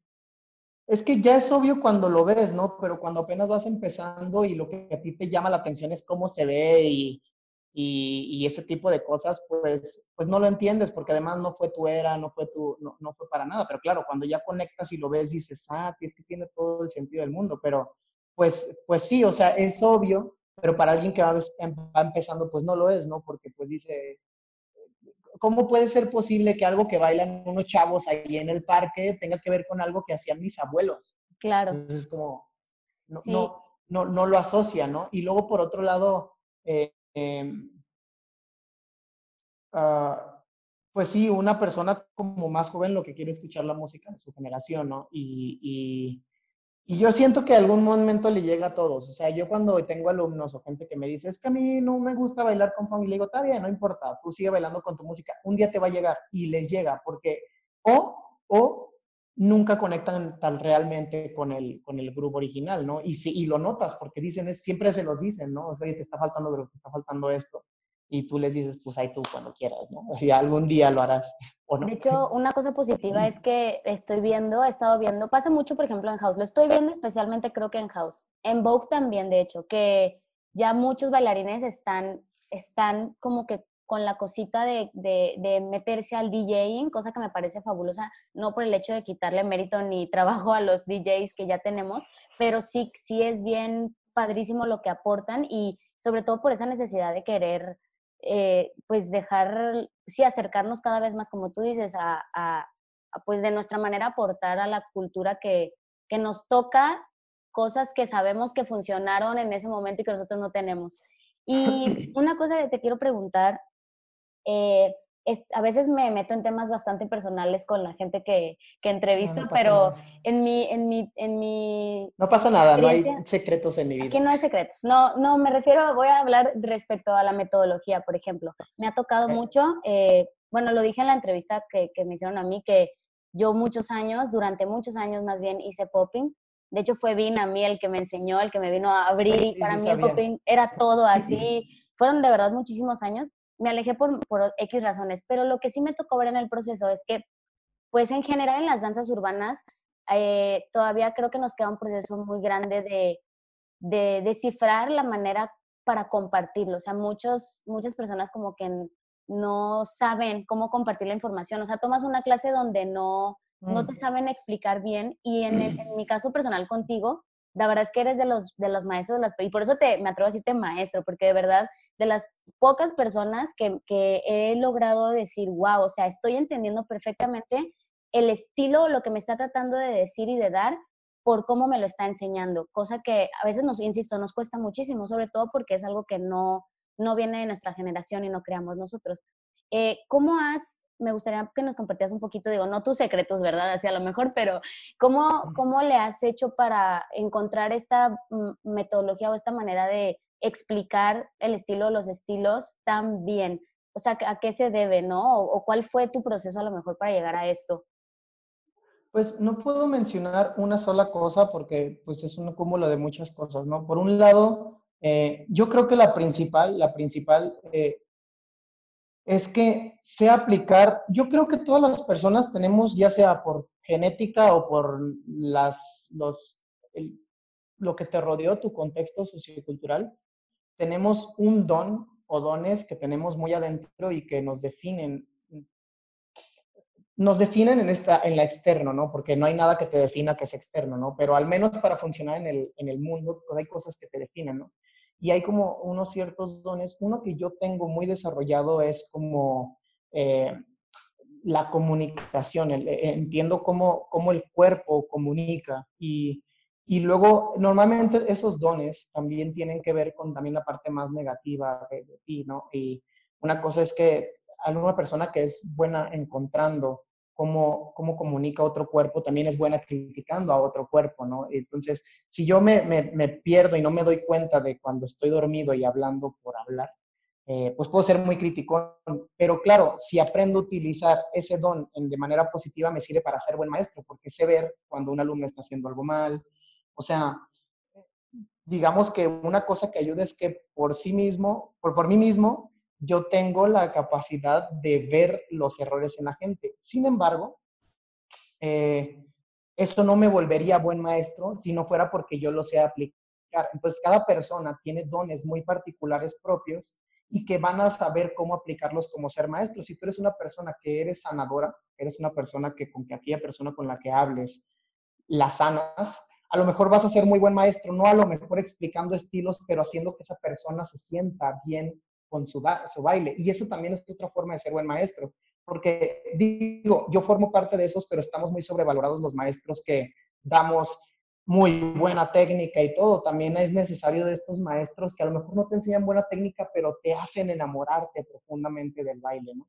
es que ya es obvio cuando lo ves, ¿no? Pero cuando apenas vas empezando y lo que a ti te llama la atención es cómo se ve y, y, ese tipo de cosas, pues, pues no lo entiendes porque además no fue tu era, no fue, tu, no, no fue para nada. Pero claro, cuando ya conectas y lo ves, dices, ah, es que tiene todo el sentido del mundo. Pero pues, pues sí, o sea, es obvio, pero para alguien que va, empezando, pues no lo es, ¿no? Porque pues dice, ¿cómo puede ser posible que algo que bailan unos chavos ahí en el parque tenga que ver con algo que hacían mis abuelos? Claro. Entonces es como, no, no, no, no, lo asocia, ¿no? Y luego por otro lado, eh, Em, ah, pues sí, una persona como más joven lo que quiere escuchar la música de su generación, ¿no? Y, y, yo siento que algún momento le llega a todos. O sea, yo cuando tengo alumnos o gente que me dice, es que a mí no me gusta bailar con funk, y le digo, está bien, no importa, tú sigue bailando con tu música, un día te va a llegar y les llega, porque o, o nunca conectan tan realmente con el, con el grupo original, ¿no? Y, si, y lo notas porque dicen, es, siempre se los dicen, ¿no? O sea, te está faltando, te está faltando esto y tú les dices, pues ahí tú cuando quieras, ¿no? Y algún día lo harás, ¿o no? De hecho, una cosa positiva es que estoy viendo, he estado viendo, pasa mucho, por ejemplo, en House, lo estoy viendo especialmente creo que en House, en Vogue también, de hecho, que ya muchos bailarines están, están como que con la cosita de, de, meterse al DJing, cosa que me parece fabulosa, no por el hecho de quitarle mérito ni trabajo a los DJs que ya tenemos, pero sí, sí es bien padrísimo lo que aportan y sobre todo por esa necesidad de querer eh, pues dejar, sí, acercarnos cada vez más, como tú dices, a, pues de nuestra manera aportar a la cultura que, que nos toca cosas que sabemos que funcionaron en ese momento y que nosotros no tenemos. Y una cosa que te quiero preguntar, eh, es, a veces me meto en temas bastante personales con la gente que, que entrevisto, pero en mi, en, mi, en mi... No pasa nada, no hay secretos en mi vida. Aquí no hay secretos. No, no, me refiero, voy a hablar respecto a la metodología, por ejemplo. Me ha tocado mucho, eh, bueno, lo dije en la entrevista que, que me hicieron a mí, que yo muchos años, durante muchos años más bien, hice popping. De hecho, fue Vin a mí el que me enseñó, el que me vino a abrir. Y para mí el popping era todo así. Fueron de verdad muchísimos años, me alejé por, por X razones, pero lo que sí me tocó ver en el proceso es que, pues en general en las danzas urbanas, eh, todavía creo que nos queda un proceso muy grande de, de descifrar la manera para compartirlo. O sea, muchos, muchas personas como que no saben cómo compartir la información. O sea, tomas una clase donde no, no te mm. saben explicar bien y en, en, mi caso personal contigo, la verdad es que eres de los, de los maestros, las, y por eso te, me atrevo a decirte maestro, porque de verdad de las pocas personas que, he logrado decir, wow, o sea, estoy entendiendo perfectamente el estilo, lo que me está tratando de decir y de dar por cómo me lo está enseñando, cosa que a veces nos, insisto, nos cuesta muchísimo, sobre todo porque es algo que no, no viene de nuestra generación y no creamos nosotros. Eh, ¿Cómo has, me gustaría que nos compartieras un poquito, digo, no tus secretos, ¿verdad? Así a lo mejor, pero ¿cómo, cómo le has hecho para encontrar esta mm, metodología o esta manera de, explicar el estilo, los estilos tan bien? O sea, ¿a qué se debe, no? ¿O, cuál fue tu proceso a lo mejor para llegar a esto? Pues no puedo mencionar una sola cosa porque pues es un cúmulo de muchas cosas, ¿no? Por un lado, eh, yo creo que la principal, la principal eh, es que sé aplicar, yo creo que todas las personas tenemos, ya sea por genética o por las, los, lo que te rodeó, tu contexto sociocultural, tenemos un don o dones que tenemos muy adentro y que nos definen nos definen en, esta, en la externo, ¿no? Porque no hay nada que te defina que es externo, ¿no? Pero al menos para funcionar en el, en el mundo, hay cosas que te definen, ¿no? Y hay como unos ciertos dones. Uno que yo tengo muy desarrollado es como eh, la comunicación. entiendo cómo, cómo el cuerpo comunica y y luego, normalmente esos dones también tienen que ver con también la parte más negativa de, ti, ¿no? Y una cosa es que alguna persona que es buena encontrando cómo, cómo comunica otro cuerpo, también es buena criticando a otro cuerpo, ¿no? Entonces, si yo me, me, pierdo y no me doy cuenta de cuando estoy dormido y hablando por hablar, eh, pues puedo ser muy crítico, pero claro, si aprendo a utilizar ese don de manera positiva, me sirve para ser buen maestro, porque sé ver cuando un alumno está haciendo algo mal, o sea, digamos que una cosa que ayuda es que por sí mismo, por, por mí mismo, yo tengo la capacidad de ver los errores en la gente. Sin embargo, eh, esto no me volvería buen maestro si no fuera porque yo lo sé aplicar. Entonces, cada persona tiene dones muy particulares propios y que van a saber cómo aplicarlos como ser maestro. Si tú eres una persona que eres sanadora, eres una persona que con que aquella persona con la que hables la sanas, a lo mejor vas a ser muy buen maestro, no a lo mejor explicando estilos, pero haciendo que esa persona se sienta bien su, su baile. Y eso también es otra forma de ser buen maestro, porque digo, yo formo parte de esos, pero estamos muy sobrevalorados los maestros que damos muy buena técnica y todo. También es necesario de estos maestros que a lo mejor no te enseñan buena técnica, pero te hacen enamorarte profundamente del baile, ¿no?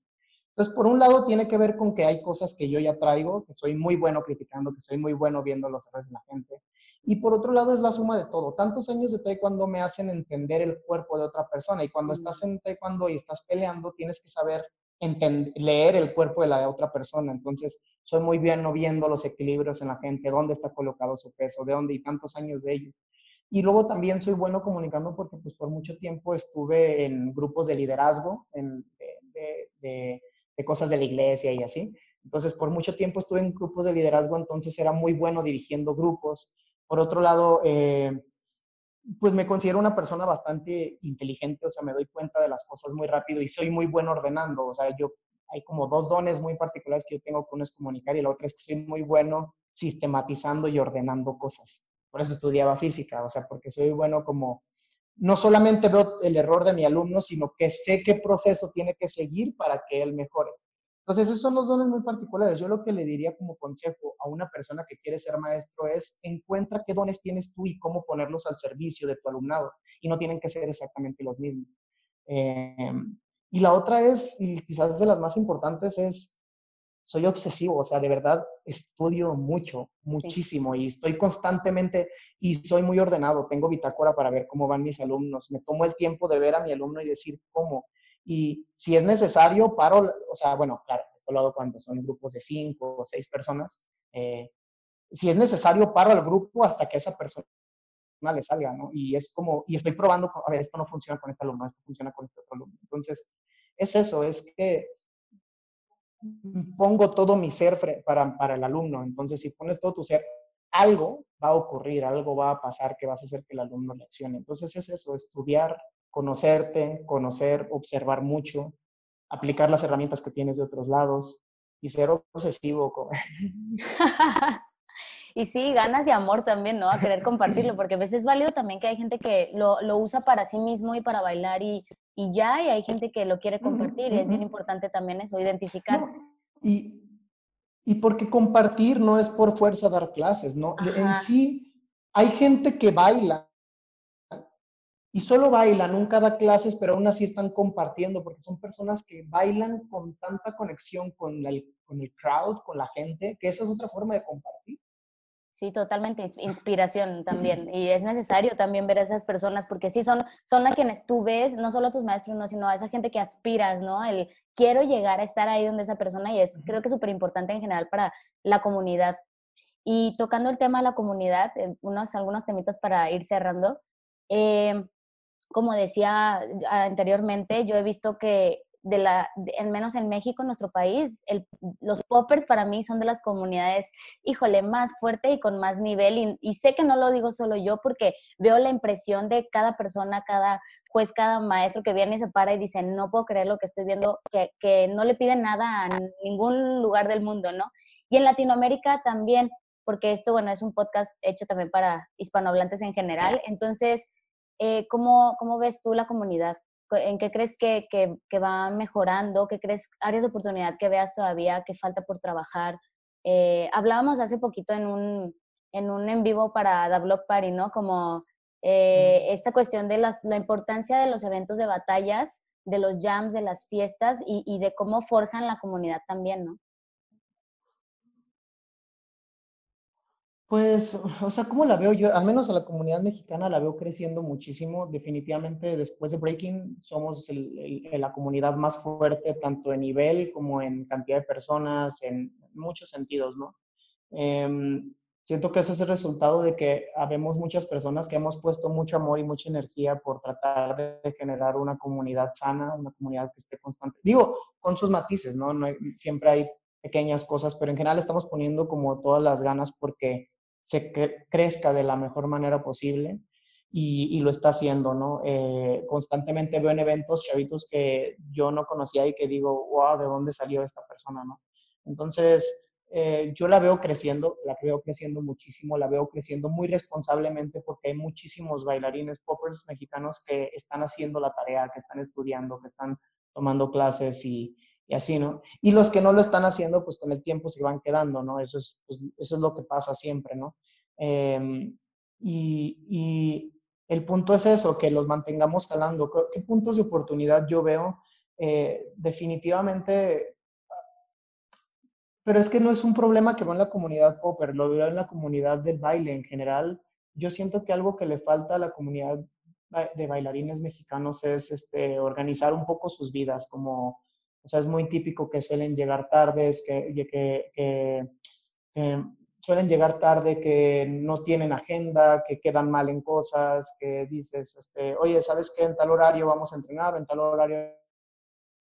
Entonces, por un lado, tiene que ver con que hay cosas que yo ya traigo, que soy muy bueno criticando, que soy muy bueno viendo los errores de la gente. Y por otro lado, es la suma de todo. Tantos años de taekwondo me hacen entender el cuerpo de otra persona. Y cuando estás en taekwondo y estás peleando, tienes que saber leer el cuerpo de la otra persona. Entonces, soy muy bien viendo los equilibrios en la gente, dónde está colocado su peso, de dónde y tantos años de ello. Y luego también soy bueno comunicando porque pues por mucho tiempo estuve en grupos de liderazgo, en, de, de, cosas de la iglesia y así. Entonces, por mucho tiempo estuve en grupos de liderazgo, entonces era muy bueno dirigiendo grupos. Por otro lado, eh, pues me considero una persona bastante inteligente, o sea, me doy cuenta de las cosas muy rápido y soy muy bueno ordenando, o sea, yo hay como dos dones muy particulares que yo tengo, que uno es comunicar y la otra es que soy muy bueno sistematizando y ordenando cosas. Por eso estudiaba física, o sea, porque soy bueno como, no solamente veo el error de mi alumno, sino que sé qué proceso tiene que seguir para que él mejore. Entonces, esos son los dones muy particulares. Yo lo que le diría como consejo a una persona que quiere ser maestro es encuentra qué dones tienes tú y cómo ponerlos al servicio de tu alumnado. Y no tienen que ser exactamente los mismos. Em, y la otra es, y quizás de las más importantes, es, soy obsesivo, o sea, de verdad estudio mucho, muchísimo y estoy constantemente y soy muy ordenado. Tengo bitácora para ver cómo van mis alumnos. Me tomo el tiempo de ver a mi alumno y decir cómo y si es necesario, paro, o sea, bueno, claro, esto lo hago cuando son grupos de cinco o seis personas. Eh, si es necesario, paro al grupo hasta que esa persona le salga, ¿no? Y es como, y estoy probando, a ver, esto no funciona con este alumno, esto funciona con este otro alumno. Entonces, es eso, es que pongo todo mi ser para, para el alumno. Entonces, si pones todo tu ser, algo va a ocurrir, algo va a pasar que vas a hacer que el alumno reaccione. Entonces, es eso, estudiar, conocerte, conocer, observar mucho, aplicar las herramientas que tienes de otros lados y ser obsesivo. y sí, ganas de amor también, ¿no? A querer compartirlo, porque a veces es válido también que hay gente que lo, lo usa para sí mismo y para bailar y, y, ya, y hay gente que lo quiere compartir, y es bien importante también eso, identificar. y, y porque compartir no es por fuerza dar clases, ¿no? En sí, hay gente que baila y solo bailan, nunca da clases, pero aún así están compartiendo, porque son personas que bailan con tanta conexión con el, con el crowd, con la gente, que esa es otra forma de compartir. Sí, totalmente, inspiración también. Y es necesario también ver a esas personas, porque sí, son, son a quienes tú ves, no solo a tus maestros, no, sino a esa gente que aspiras, ¿no? El quiero llegar a estar ahí donde esa persona, y es creo que es súper importante en general para la comunidad. Y tocando el tema de la comunidad, eh, unos, algunos temitas para ir cerrando. Eh, como decía anteriormente, yo he visto que de la, al menos en México, nuestro país, los poppers para mí son de las comunidades, híjole, más fuerte y con más nivel. Y, sé que no lo digo solo yo porque veo la impresión de cada persona, cada juez, cada maestro que viene y se para y dice, no puedo creer lo que estoy viendo, que, que no le piden nada a ningún lugar del mundo, ¿no? Y en Latinoamérica también, porque esto, bueno, es un podcast hecho también para hispanohablantes en general. Entonces, eh, ¿cómo, ¿cómo, ves tú la comunidad? ¿En qué crees que, que, va mejorando? ¿Qué crees áreas de oportunidad que veas todavía que falta por trabajar? Eh, hablábamos hace poquito en un, en un en vivo para The Block Party, ¿no? Como eh, esta cuestión de las, la importancia de los eventos de batallas, de los jams, de las fiestas y, y de cómo forjan la comunidad también, ¿no? Pues, o sea, ¿cómo la veo yo? Al menos a la comunidad mexicana la veo creciendo muchísimo. Definitivamente después de Breaking somos la comunidad más fuerte, tanto en nivel como en cantidad de personas, en muchos sentidos, ¿no? Em, siento que eso es el resultado de que habemos muchas personas que hemos puesto mucho amor y mucha energía por tratar de generar una comunidad sana, una comunidad que esté constante. Digo, con sus matices, ¿no? no siempre hay pequeñas cosas, pero en general estamos poniendo como todas las ganas porque se crezca de la mejor manera posible y, lo está haciendo, ¿no? Eh, constantemente veo en eventos chavitos que yo no conocía y que digo, wow, ¿de dónde salió esta persona, ¿no? Entonces, eh, yo la veo creciendo, la veo creciendo muchísimo, la veo creciendo muy responsablemente porque hay muchísimos bailarines poppers mexicanos que están haciendo la tarea, que están estudiando, que están tomando clases y, y así, ¿no? Y los que no lo están haciendo, pues con el tiempo se van quedando, ¿no? Eso es, pues, eso es lo que pasa siempre, ¿no? Em, y, y, el punto es eso, que los mantengamos jalando. ¿Qué puntos de oportunidad yo veo? Eh, definitivamente pero es que no es un problema que va en la comunidad popper, lo veo en la comunidad del baile en general. Yo siento que algo que le falta a la comunidad de bailarines mexicanos es este, organizar un poco sus vidas, como, o sea, es muy típico que suelen llegar tardes, que, que, que, que suelen llegar tarde, que no tienen agenda, que quedan mal en cosas, que dices, este, oye, ¿sabes qué? En tal horario vamos a entrenar, en tal horario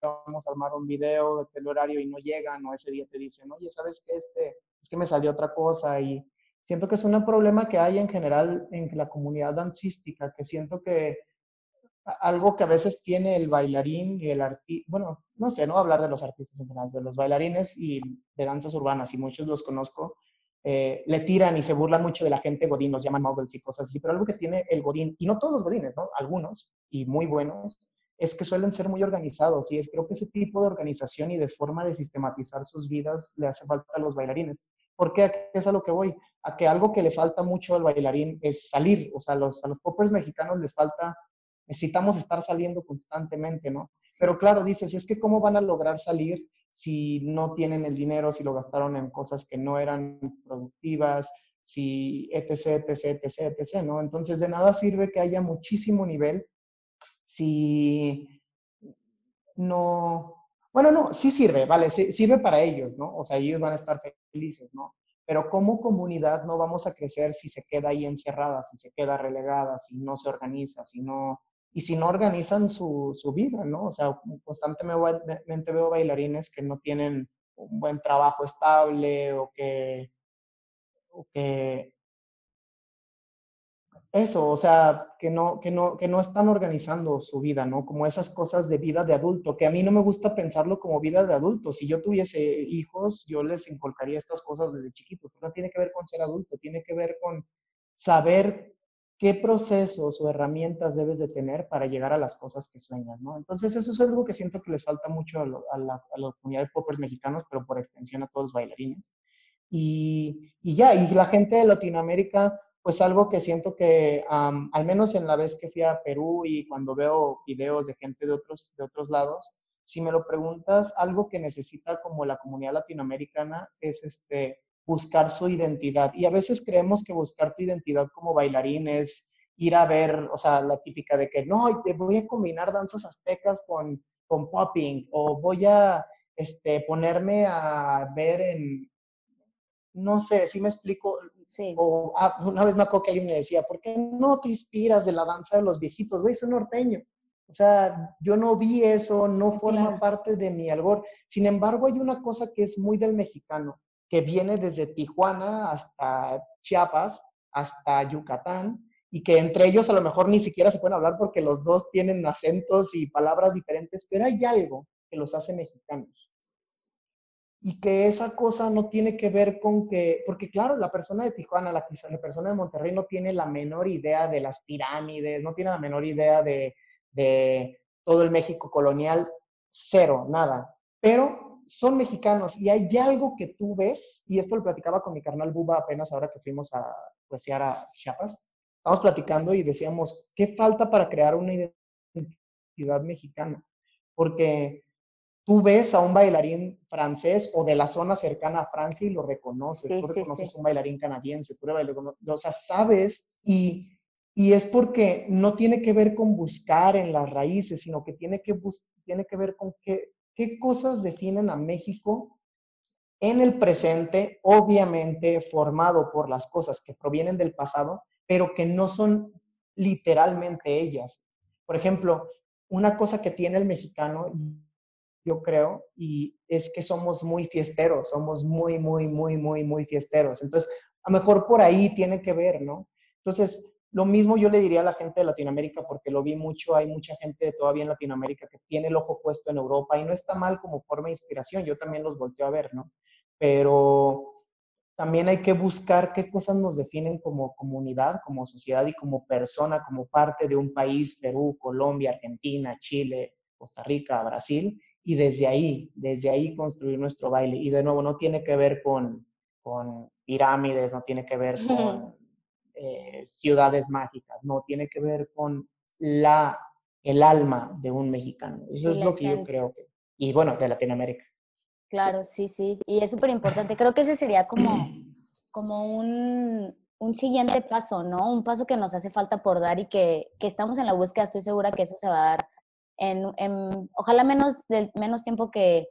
vamos a armar un video, de tal horario y no llegan, o ese día te dicen, oye, ¿sabes qué? Este, es que me salió otra cosa y siento que es un problema que hay en general en la comunidad dancística, que siento que algo que a veces tiene el bailarín y el artista, bueno, no sé, no hablar de los artistas en general, de los bailarines y de danzas urbanas, y muchos los conozco, eh, le tiran y se burlan mucho de la gente godín, los llaman models y cosas así, pero algo que tiene el godín, y no todos los godines, ¿no? Algunos, y muy buenos, es que suelen ser muy organizados, y es, creo que ese tipo de organización y de forma de sistematizar sus vidas le hace falta a los bailarines. ¿Por qué es a lo que voy? A que algo que le falta mucho al bailarín es salir, o sea, los, a los poppers mexicanos les falta, necesitamos estar saliendo constantemente, ¿no? Pero claro, dices, es que ¿cómo van a lograr salir si no tienen el dinero, si lo gastaron en cosas que no eran productivas, si etc, etc, etc, etc, ¿no? Entonces, de nada sirve que haya muchísimo nivel si no... Bueno, no, sí sirve, vale, sirve para ellos, ¿no? O sea, ellos van a estar felices, ¿no? Pero como comunidad no vamos a crecer si se queda ahí encerrada, si se queda relegada, si no se organiza, si no y si no organizan su, su vida, ¿no? O sea, constantemente veo bailarines que no tienen un buen trabajo estable o que, o que eso, o sea, que no, que, no, que no están organizando su vida, ¿no? Como esas cosas de vida de adulto, que a mí no me gusta pensarlo como vida de adulto. Si yo tuviese hijos, yo les inculcaría estas cosas desde chiquitos. No tiene que ver con ser adulto, tiene que ver con saber qué procesos o herramientas debes de tener para llegar a las cosas que sueñas, ¿no? Entonces, eso es algo que siento que les falta mucho a, la, comunidad de poppers mexicanos, pero por extensión a todos los bailarines. Y, y ya, y la gente de Latinoamérica, pues algo que siento que, al menos en la vez que fui a Perú y cuando veo videos de gente de otros, de otros lados, si me lo preguntas, algo que necesita como la comunidad latinoamericana es este, buscar su identidad. Y a veces creemos que buscar tu identidad como bailarín es ir a ver, o sea, la típica de que no, te voy a combinar danzas aztecas con, con popping o voy a este, ponerme a ver en, no sé, si me explico. Sí. O ah, una vez me acuerdo que alguien me decía, ¿por qué no te inspiras de la danza de los viejitos? Güey, soy norteño. O sea, yo no vi eso, no forma parte de mi albor. Sin embargo, hay una cosa que es muy del mexicano que viene desde Tijuana hasta Chiapas, hasta Yucatán, y que entre ellos a lo mejor ni siquiera se pueden hablar porque los dos tienen acentos y palabras diferentes, pero hay algo que los hace mexicanos. Y que esa cosa no tiene que ver con que, porque claro, la persona de Tijuana, la, la persona de Monterrey no tiene la menor idea de las pirámides, no tiene la menor idea de, de todo el México colonial, cero, nada. Pero son mexicanos y hay algo que tú ves, y esto lo platicaba con mi carnal Buba apenas ahora que fuimos a poesear a Chiapas, estábamos platicando y decíamos, ¿qué falta para crear una identidad mexicana? Porque tú ves a un bailarín francés o de la zona cercana a Francia y lo reconoces, tú reconoces a un bailarín canadiense, tú lo o sea, sabes y, y es porque no tiene que ver con buscar en las raíces, sino que tiene que, tiene que ver con que ¿Qué cosas definen a México en el presente, obviamente formado por las cosas que provienen del pasado, pero que no son literalmente ellas? Por ejemplo, una cosa que tiene el mexicano, yo creo, y es que somos muy fiesteros, somos muy, muy, muy, muy, muy fiesteros. Entonces, a lo mejor por ahí tiene que ver, ¿no? Entonces, lo mismo yo le diría a la gente de Latinoamérica, porque lo vi mucho, hay mucha gente todavía en Latinoamérica que tiene el ojo puesto en Europa y no está mal como forma de inspiración, yo también los volteo a ver, ¿no? Pero también hay que buscar qué cosas nos definen como comunidad, como sociedad y como persona, como parte de un país, Perú, Colombia, Argentina, Chile, Costa Rica, Brasil, y desde ahí, desde ahí construir nuestro baile. Y de nuevo, no tiene que ver con, con pirámides, no tiene que ver con eh, ciudades mágicas, no, tiene que ver con la, el alma de un mexicano. Eso es lo que yo creo que, y bueno, de Latinoamérica. Claro, sí, sí. Y es súper importante. Creo que ese sería como, como un, un, siguiente paso, ¿no? Un paso que nos hace falta por dar y que, que estamos en la búsqueda. Estoy segura que eso se va a dar en, en ojalá menos, del, menos tiempo que,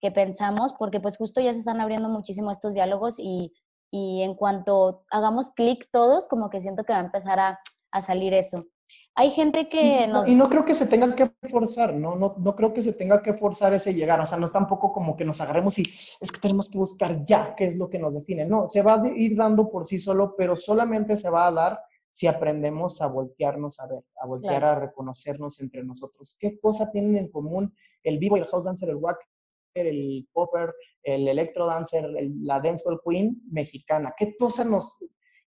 que pensamos, porque pues justo ya se están abriendo muchísimo estos diálogos y, y en cuanto hagamos clic todos, como que siento que va a empezar a, a salir eso. Hay gente que... Y, nos... y, no creo que se tenga que forzar, ¿no? ¿no? No creo que se tenga que forzar ese llegar, o sea, no es tampoco como que nos agarremos y es que tenemos que buscar ya qué es lo que nos define, no, se va a ir dando por sí solo, pero solamente se va a dar si aprendemos a voltearnos a ver, a voltear a reconocernos entre nosotros. ¿Qué cosa tienen en común el vivo y el house dancer, el wack, el popper, el electro dancer, la dancehall queen mexicana? ¿Qué cosa nos,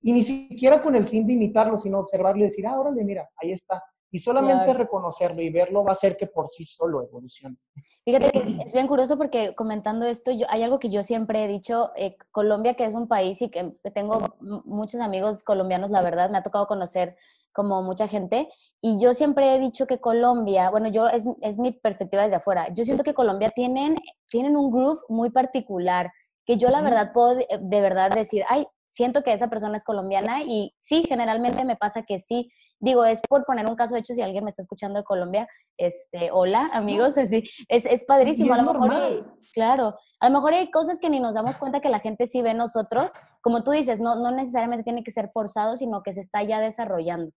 y ni siquiera con el fin de imitarlo, sino observarlo y decir, ah, órale, mira, ahí está. Y solamente reconocerlo y verlo va a hacer que por sí solo evolucione. Fíjate que es bien curioso porque comentando esto, yo, hay algo que yo siempre he dicho, eh, Colombia que es un país y que tengo muchos amigos colombianos, la verdad, me ha tocado conocer como mucha gente, y yo siempre he dicho que Colombia, bueno, yo es, es mi perspectiva desde afuera, yo siento que Colombia tienen, tienen un groove muy particular, que yo la verdad puedo de verdad decir, ay, siento que esa persona es colombiana y sí, generalmente me pasa que sí. Digo, es por poner un caso hecho, si alguien me está escuchando de Colombia, este, hola amigos, es, es padrísimo. a lo mejor, claro, a lo mejor hay cosas que ni nos damos cuenta que la gente sí ve nosotros. Como tú dices, no, no necesariamente tiene que ser forzado, sino que se está ya desarrollando.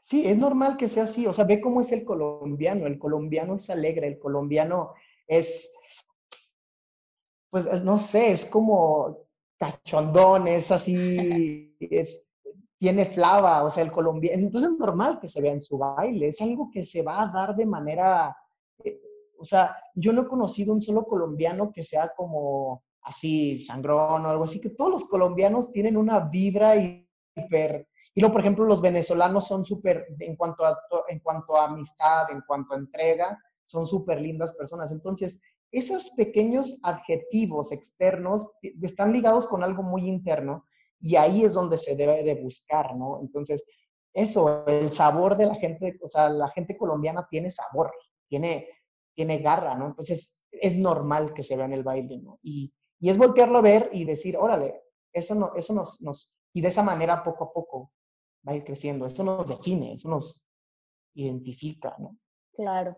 Sí, es normal que sea así. O sea, ve cómo es el colombiano. El colombiano es alegre, el colombiano es, pues no sé, es como cachondón, es así, es, tiene flava, o sea, el colombiano, entonces es normal que se vea en su baile, es algo que se va a dar de manera, eh, o sea, yo no he conocido un solo colombiano que sea como así sangrón o algo así, que todos los colombianos tienen una vibra hiper, y luego, por ejemplo, los venezolanos son súper, en, cuanto a, en cuanto a amistad, en cuanto a entrega, son súper lindas personas. Entonces, esos pequeños adjetivos externos están ligados con algo muy interno y ahí es donde se debe de buscar, ¿no? Entonces, eso, el sabor de la gente, o sea, la gente colombiana tiene sabor, tiene, tiene garra, ¿no? Entonces, es normal que se vea en el baile, ¿no? Y, y es voltearlo a ver y decir, órale, eso, no, eso nos, nos, y de esa manera poco a poco va a ir creciendo, eso nos define, eso nos identifica, ¿no? Claro.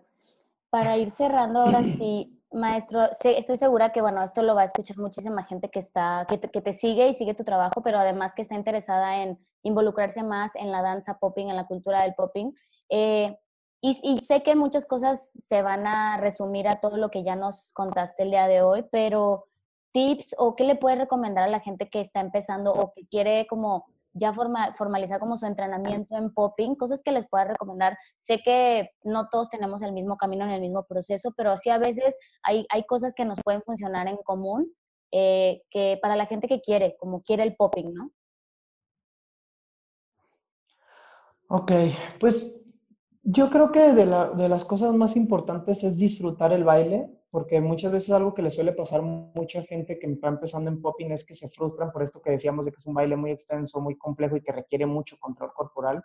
Para ir cerrando ahora sí, Maestro, estoy segura que, bueno, esto lo va a escuchar muchísima gente que, está, que te, sigue y sigue tu trabajo, pero además que está interesada en involucrarse más en la danza popping, en la cultura del popping. Eh, y, y, sé que muchas cosas se van a resumir a todo lo que ya nos contaste el día de hoy, pero tips o qué le puedes recomendar a la gente que está empezando o que quiere como ya forma, formalizar como su entrenamiento en popping, cosas que les pueda recomendar. Sé que no todos tenemos el mismo camino en el mismo proceso, pero sí a veces hay, hay cosas que nos pueden funcionar en común eh, que para la gente que quiere, como quiere el popping, ¿no? Ok, pues yo creo que de, la, de las cosas más importantes es disfrutar el baile porque muchas veces algo que le suele pasar a mucha gente que va empezando en popping es que se frustran por esto que decíamos de que es un baile muy extenso, muy complejo y que requiere mucho control corporal,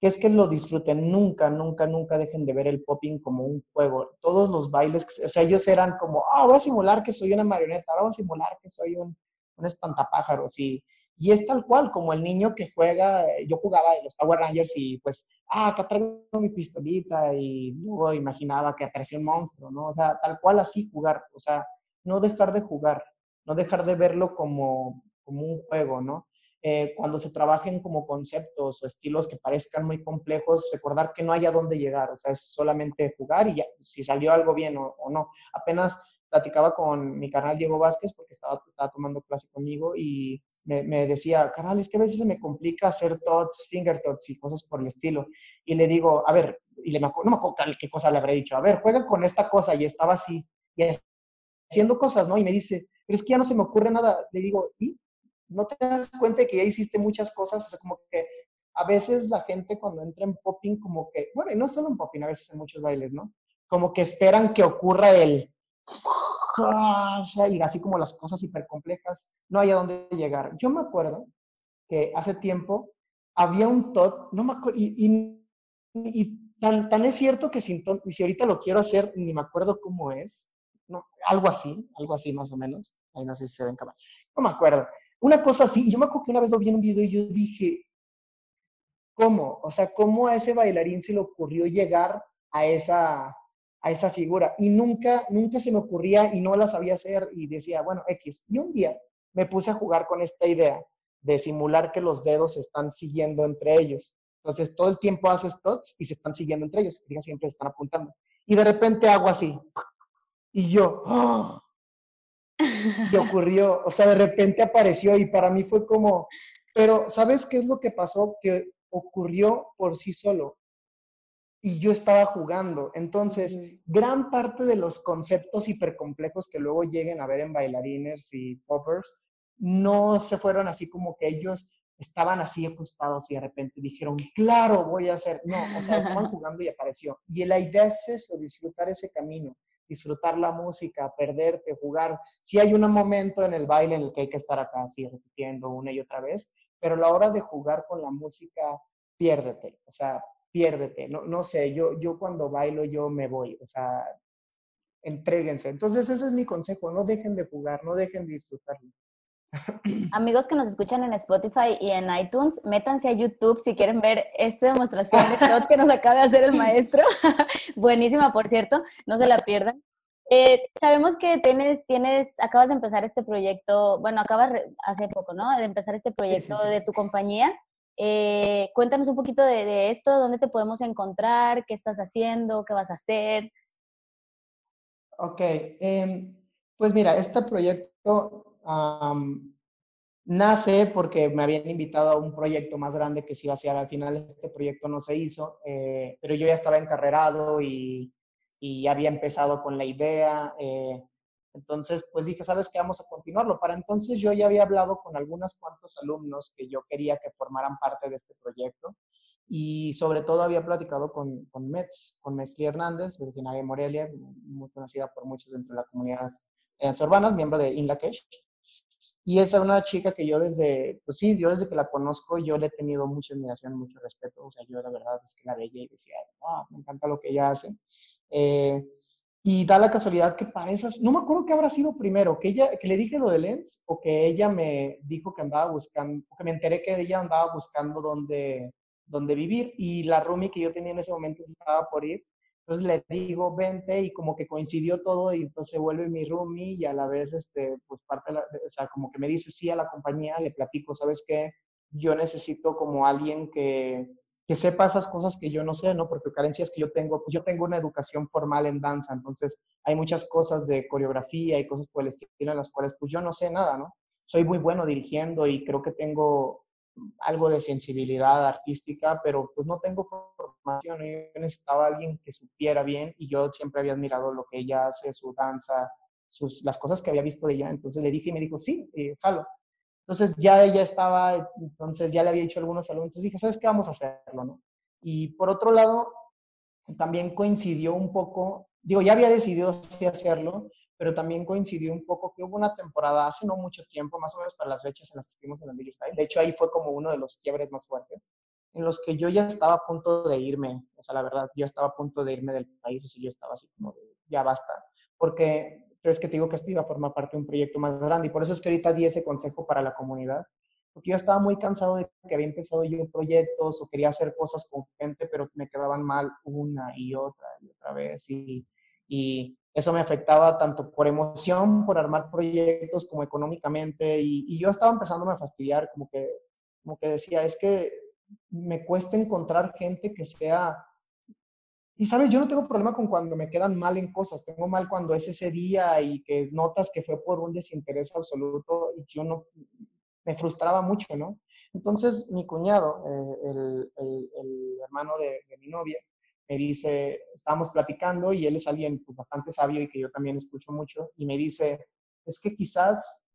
que es que lo disfruten. Nunca, nunca, nunca dejen de ver el popping como un juego. Todos los bailes, o sea, ellos eran como, ah, voy a simular que soy una marioneta, ahora voy a simular que soy un, un espantapájaros y y es tal cual, como el niño que juega, yo jugaba de los Power Rangers y pues, ah, acá traigo mi pistolita y luego imaginaba que aparecía un monstruo, ¿no? O sea, tal cual así jugar, o sea, no dejar de jugar, no dejar de verlo como, como un juego, ¿no? Eh, cuando se trabajen como conceptos o estilos que parezcan muy complejos, recordar que no hay a dónde llegar, o sea, es solamente jugar y ya, si salió algo bien o, o no. Apenas platicaba con mi canal Diego Vázquez porque estaba, estaba tomando clase conmigo y me, decía, canal, es que a veces se me complica hacer tots, finger tots y cosas por el estilo. Y le digo, a ver, y le, no me acuerdo qué cosa le habré dicho, a ver, juega con esta cosa y estaba así, y haciendo cosas, ¿no? Y me dice, pero es que ya no se me ocurre nada. Le digo, ¿y? ¿No te das cuenta de que ya hiciste muchas cosas? O sea, como que a veces la gente cuando entra en popping, como que, bueno, y no solo en popping, a veces en muchos bailes, ¿no? Como que esperan que ocurra el y así como las cosas hipercomplejas, no hay a dónde llegar. Yo me acuerdo que hace tiempo había un tot, no me acuerdo, y, y, tan, tan, es cierto que si, si ahorita lo quiero hacer, ni me acuerdo cómo es, no, algo así, algo así más o menos. Ahí no sé si se ven cámara. No me acuerdo. Una cosa así, yo me acuerdo que una vez lo vi en un video y yo dije, ¿cómo? O sea, ¿cómo a ese bailarín se le ocurrió llegar a esa, a esa figura? Y nunca, nunca se me ocurría y no la sabía hacer y decía, bueno, X. Y un día me puse a jugar con esta idea de simular que los dedos se están siguiendo entre ellos. Entonces, todo el tiempo haces tocs y se están siguiendo entre ellos. siempre se están apuntando. Y de repente hago así. Y yo, ¡oh! Ocurrió, o sea, de repente apareció y para mí fue como, pero ¿sabes qué es lo que pasó? Que ocurrió por sí solo y yo estaba jugando. Entonces, gran parte de los conceptos hipercomplejos que luego lleguen a ver en bailarines y poppers, no se fueron así como que ellos estaban así acostados y de repente dijeron, claro, voy a hacer. No, o sea, estaban jugando y apareció. Y la idea es eso, disfrutar ese camino disfrutar la música, perderte, jugar. Sí hay un momento en el baile en el que hay que estar acá así repitiendo una y otra vez, pero la hora de jugar con la música, piérdete, o sea, piérdete. No, no sé, yo, yo cuando bailo yo me voy, o sea, entréguense. Entonces ese es mi consejo, no dejen de jugar, no dejen de disfrutarlo. Amigos que nos escuchan en Spotify y en iTunes, métanse a YouTube si quieren ver esta demostración de cloud que nos acaba de hacer el maestro. Buenísima, por cierto, no se la pierdan. Eh, sabemos que tienes, tienes, acabas de empezar este proyecto, bueno, acabas hace poco, ¿no? De empezar este proyecto de tu compañía. Eh, cuéntanos un poquito de, esto, dónde te podemos encontrar, qué estás haciendo, qué vas a hacer. Ok, em, pues mira, este proyecto nace porque me habían invitado a un proyecto más grande que se iba a hacer. Al final este proyecto no se hizo, eh, pero yo ya estaba encarrerado y, y había empezado con la idea. Eh, entonces, pues dije, ¿sabes qué? Vamos a continuarlo. Para entonces yo ya había hablado con algunos cuantos alumnos que yo quería que formaran parte de este proyecto. Y sobre todo había platicado con, con Metz, con Metzli Hernández, originaria de Morelia, muy conocida por muchos dentro de la comunidad de las urbanas, miembro de Inlakesh. Y es una chica que yo desde, pues sí, yo desde que la conozco, yo le he tenido mucha admiración, mucho respeto. O sea, yo la verdad es que la veía y decía, ah, me encanta lo que ella hace. Eh, y da la casualidad que para esas, no me acuerdo qué habrá sido primero, que ella, que le dije lo de Lens o que ella me dijo que andaba buscando, que me enteré que ella andaba buscando dónde, dónde vivir y la roomie que yo tenía en ese momento estaba por ir entonces le digo, vente y como que coincidió todo y entonces se vuelve mi roomie y a la vez, este, pues parte, la, o sea, como que me dice sí a la compañía, le platico, ¿sabes qué? Yo necesito como alguien que, que sepa esas cosas que yo no sé, ¿no? Porque carencias que yo tengo, yo tengo una educación formal en danza, entonces hay muchas cosas de coreografía y cosas por el estilo en las cuales pues yo no sé nada, ¿no? Soy muy bueno dirigiendo y creo que tengo algo de sensibilidad artística, pero pues no tengo formación. Yo necesitaba alguien que supiera bien y yo siempre había admirado lo que ella hace, su danza, sus, las cosas que había visto de ella. Entonces le dije y me dijo, sí, eh, jalo. Entonces ya ella estaba, entonces ya le había dicho a algunos alumnos, entonces dije, ¿sabes qué? Vamos a hacerlo, ¿no? Y por otro lado, también coincidió un poco, digo, ya había decidido hacerlo, pero también coincidió un poco que hubo una temporada hace no mucho tiempo, más o menos para las fechas en las que estuvimos en el Video Style. De hecho, ahí fue como uno de los quiebres más fuertes, en los que yo ya estaba a punto de irme. O sea, la verdad, yo estaba a punto de irme del país, o sea, yo estaba así como ya basta. Porque es que te digo que esto iba a formar parte de un proyecto más grande y por eso es que ahorita di ese consejo para la comunidad. Porque yo estaba muy cansado de que había empezado yo proyectos o quería hacer cosas con gente, pero me quedaban mal una y otra y otra vez. Y, y eso me afectaba tanto por emoción, por armar proyectos, como económicamente. Y, yo estaba empezando a fastidiar, como que, como que decía, es que me cuesta encontrar gente que sea... Y sabes, yo no tengo problema con cuando me quedan mal en cosas, tengo mal cuando es ese día y que notas que fue por un desinterés absoluto y yo no, me frustraba mucho, ¿no? Entonces mi cuñado, eh, el, el, hermano de, mi novia, me dice, estábamos platicando y él es alguien pues, bastante sabio y que yo también escucho mucho, y me dice, es que quizás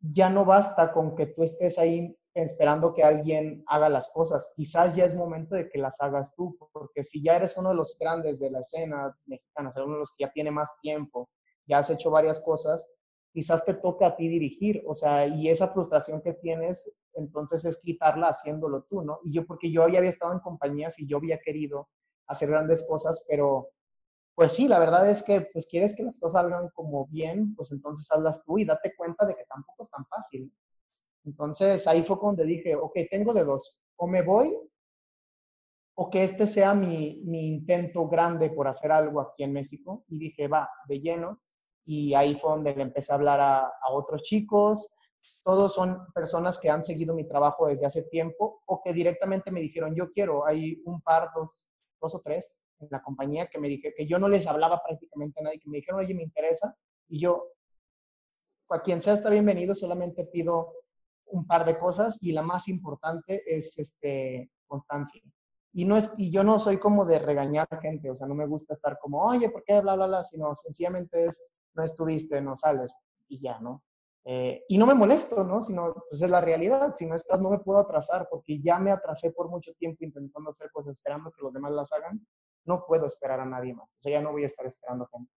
ya no basta con que tú estés ahí esperando que alguien haga las cosas, quizás ya es momento de que las hagas tú, porque si ya eres uno de los grandes de la escena mexicana, o uno de los que ya tiene más tiempo, ya has hecho varias cosas, quizás te toca a ti dirigir, o sea, y esa frustración que tienes, entonces es quitarla haciéndolo tú, ¿no? Y yo, porque yo ya había estado en compañías y yo había querido hacer grandes cosas, pero pues sí, la verdad es que pues quieres que las cosas salgan como bien, pues entonces hazlas tú y date cuenta de que tampoco es tan fácil. Entonces ahí fue cuando dije, ok, tengo de dos, o me voy o que este sea mi, mi intento grande por hacer algo aquí en México. Y dije, va, de lleno. Y ahí fue donde le empecé a hablar a, a otros chicos. Todos son personas que han seguido mi trabajo desde hace tiempo o que directamente me dijeron, yo quiero. Hay un par, dos, dos o tres en la compañía que me dije que yo no les hablaba prácticamente a nadie, que me dijeron, oye, me interesa. Y yo, a quien sea está bienvenido, solamente pido un par de cosas y la más importante es este, constancia. Y, no es, y yo no soy como de regañar gente, o sea, no me gusta estar como, oye, ¿por qué bla, bla, bla? Sino sencillamente es, no estuviste, no sales y ya, ¿no? Eh, y no me molesto, ¿no? Sino, pues es la realidad, si no estás no me puedo atrasar porque ya me atrasé por mucho tiempo intentando hacer cosas, esperando que los demás las hagan, no puedo esperar a nadie más, o sea, ya no voy a estar esperando gente.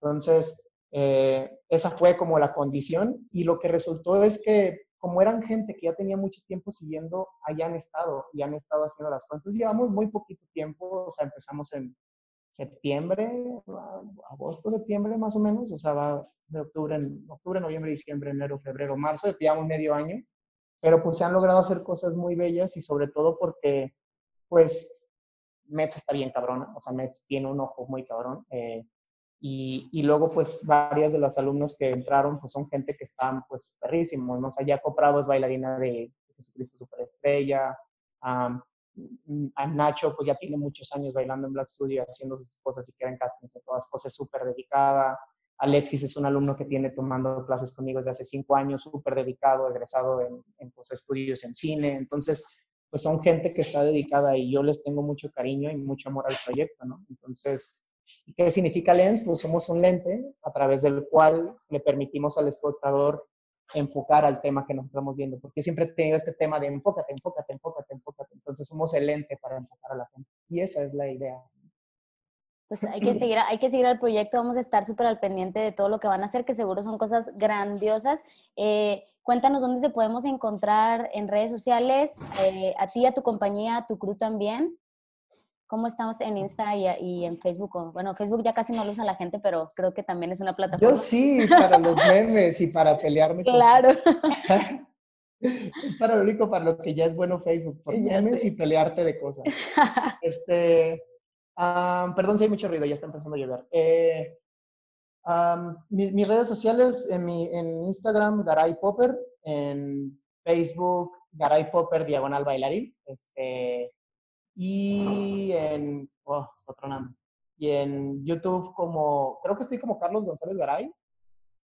Entonces, eh, esa fue como la condición y lo que resultó es que como eran gente que ya tenía mucho tiempo siguiendo, allá han estado y han estado haciendo las. Entonces llevamos muy poquito tiempo, o sea, empezamos en septiembre, agosto, septiembre más o menos, o sea, va de octubre, en, octubre, noviembre, diciembre, enero, febrero, marzo, llevamos medio año, pero pues se han logrado hacer cosas muy bellas y sobre todo porque, pues, Mets está bien cabrona, o sea, Mets tiene un ojo muy cabrón. Eh, y, y, luego, pues, varias de las alumnos que entraron, pues, son gente que están, pues, perrísimos, ¿no? O sea, ya Prado es bailarina de Jesucristo Superestrella, um, a Nacho, pues, ya tiene muchos años bailando en Black Studio, haciendo sus cosas y queda en castings y todas cosas, súper dedicada. Alexis es un alumno que tiene tomando clases conmigo desde hace cinco años, súper dedicado, egresado en, en pues, estudios en cine. Entonces, pues son gente que está dedicada y yo les tengo mucho cariño y mucho amor al proyecto, ¿no? Entonces, ¿Qué significa lens? Pues somos un lente a través del cual le permitimos al espectador enfocar al tema que nos estamos viendo, porque siempre tengo este tema de enfócate, enfócate, enfócate, enfócate. Entonces somos el lente para enfocar a la gente. Y esa es la idea. Pues hay que seguir, hay que seguir al proyecto, vamos a estar súper al pendiente de todo lo que van a hacer, que seguro son cosas grandiosas. Eh, cuéntanos dónde te podemos encontrar en redes sociales, eh, a ti, a tu compañía, a tu crew también. ¿Cómo estamos en Insta y, en Facebook? Bueno, Facebook ya casi no lo usa la gente, pero creo que también es una plataforma. Yo sí, para los memes y para pelearme. Claro. es para lo único para lo que ya es bueno Facebook, por memes y pelearte de cosas. Este, perdón si hay mucho ruido, ya está empezando a llover. Eh, mis, redes sociales, en, mi, en Instagram, Garay Popper, en Facebook, Garay Popper, diagonal bailarín. Este, y en, oh, está tronando. Y en YouTube como, creo que estoy como Carlos González Garay,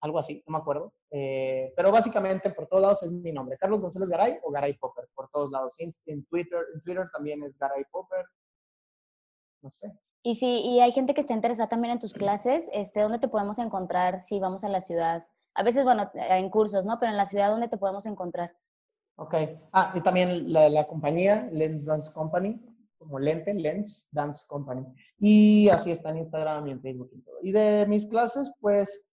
algo así, no me acuerdo. Eh, pero básicamente por todos lados es mi nombre, Carlos González Garay o Garay Popper, por todos lados. En Twitter, en Twitter también es Garay Popper. No sé. Y si y hay gente que está interesada también en tus clases, este, ¿dónde te podemos encontrar si vamos a la ciudad? A veces, bueno, en cursos, ¿no? Pero en la ciudad, ¿dónde te podemos encontrar? Ok. Ah, y también la, la compañía, Lens Dance Company, como lente, Lens Dance Company. Y así está en Instagram y en Facebook y todo. Y de mis clases, pues,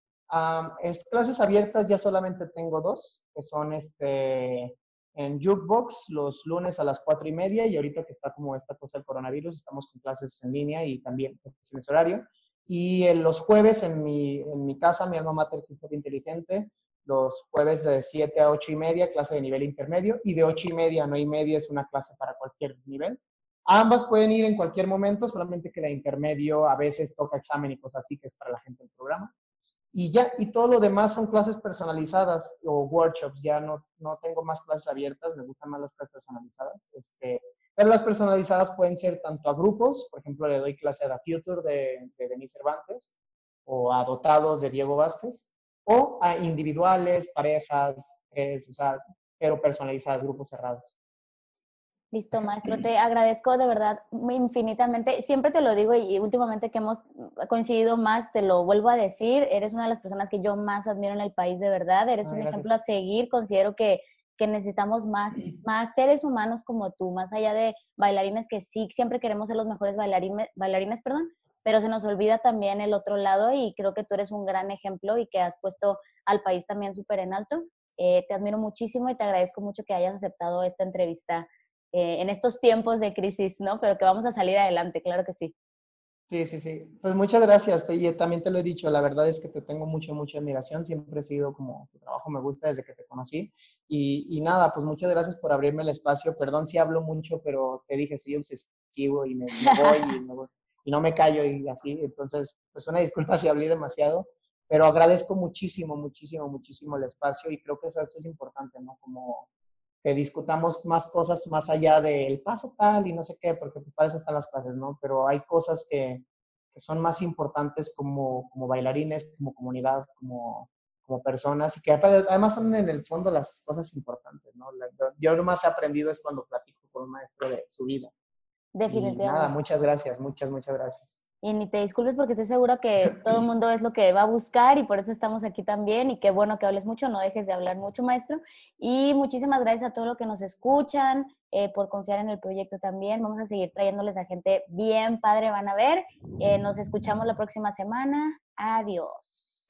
es clases abiertas ya solamente tengo dos, que son este, en Jukebox los lunes a las cuatro y media y ahorita que está como esta cosa del coronavirus, estamos con clases en línea y también en ese horario. Y en los jueves en mi, en mi casa, mi alma mater Hip Inteligente, los jueves de 7 a 8 y media, clase de nivel intermedio, y de 8 y media a 9 y media es una clase para cualquier nivel. Ambas pueden ir en cualquier momento, solamente que la intermedio a veces toca examen y cosas así, que es para la gente del programa. Y ya, y todo lo demás son clases personalizadas o workshops, ya no, no tengo más clases abiertas, me gustan más las clases personalizadas. Este, pero las personalizadas pueden ser tanto a grupos, por ejemplo, le doy clase a The Future de, de Denis Cervantes, o a dotados de Diego Vázquez, o a individuales, parejas, o sea, pero personalizadas, grupos cerrados. Listo, maestro. Te agradezco de verdad infinitamente. Siempre te lo digo y últimamente que hemos coincidido más, te lo vuelvo a decir. Eres una de las personas que yo más admiro en el país, de verdad. Eres un ejemplo a seguir. Considero que, que necesitamos más, más seres humanos como tú, más allá de bailarines que sí, siempre queremos ser los mejores bailarines, bailarines perdón, pero se nos olvida también el otro lado y creo que tú eres un gran ejemplo y que has puesto al país también súper en alto. Eh, te admiro muchísimo y te agradezco mucho que hayas aceptado esta entrevista eh, en estos tiempos de crisis, ¿no? Pero que vamos a salir adelante, claro que sí. Sí, sí, sí. Pues muchas gracias. Y también te lo he dicho, la verdad es que te tengo mucha, mucha admiración. Siempre he sido como, tu trabajo me gusta desde que te conocí. Y, y nada, pues muchas gracias por abrirme el espacio. Perdón si hablo mucho, pero te dije, soy obsesivo y me, voy y, me y no me callo y así. Entonces, pues una disculpa si hablé demasiado, pero agradezco muchísimo, muchísimo, muchísimo el espacio y creo que eso, eso es importante, ¿no? Como que discutamos más cosas más allá del paso tal y no sé qué, porque para eso están las clases, ¿no? Pero hay cosas que, que son más importantes como, como bailarines, como comunidad, como, como personas, y que además son en el fondo las cosas importantes, ¿no? Yo lo más he aprendido es cuando platico con un maestro de su vida. Definitivamente. nada, muchas gracias, muchas, muchas gracias. Y ni te disculpes porque estoy segura que todo el mundo es lo que va a buscar y por eso estamos aquí también. Y qué bueno que hables mucho, no dejes de hablar mucho, maestro. Y muchísimas gracias a todos los que nos escuchan, eh, por confiar en el proyecto también. Vamos a seguir trayéndoles a gente bien padre, van a ver. Eh, nos escuchamos la próxima semana. Adiós.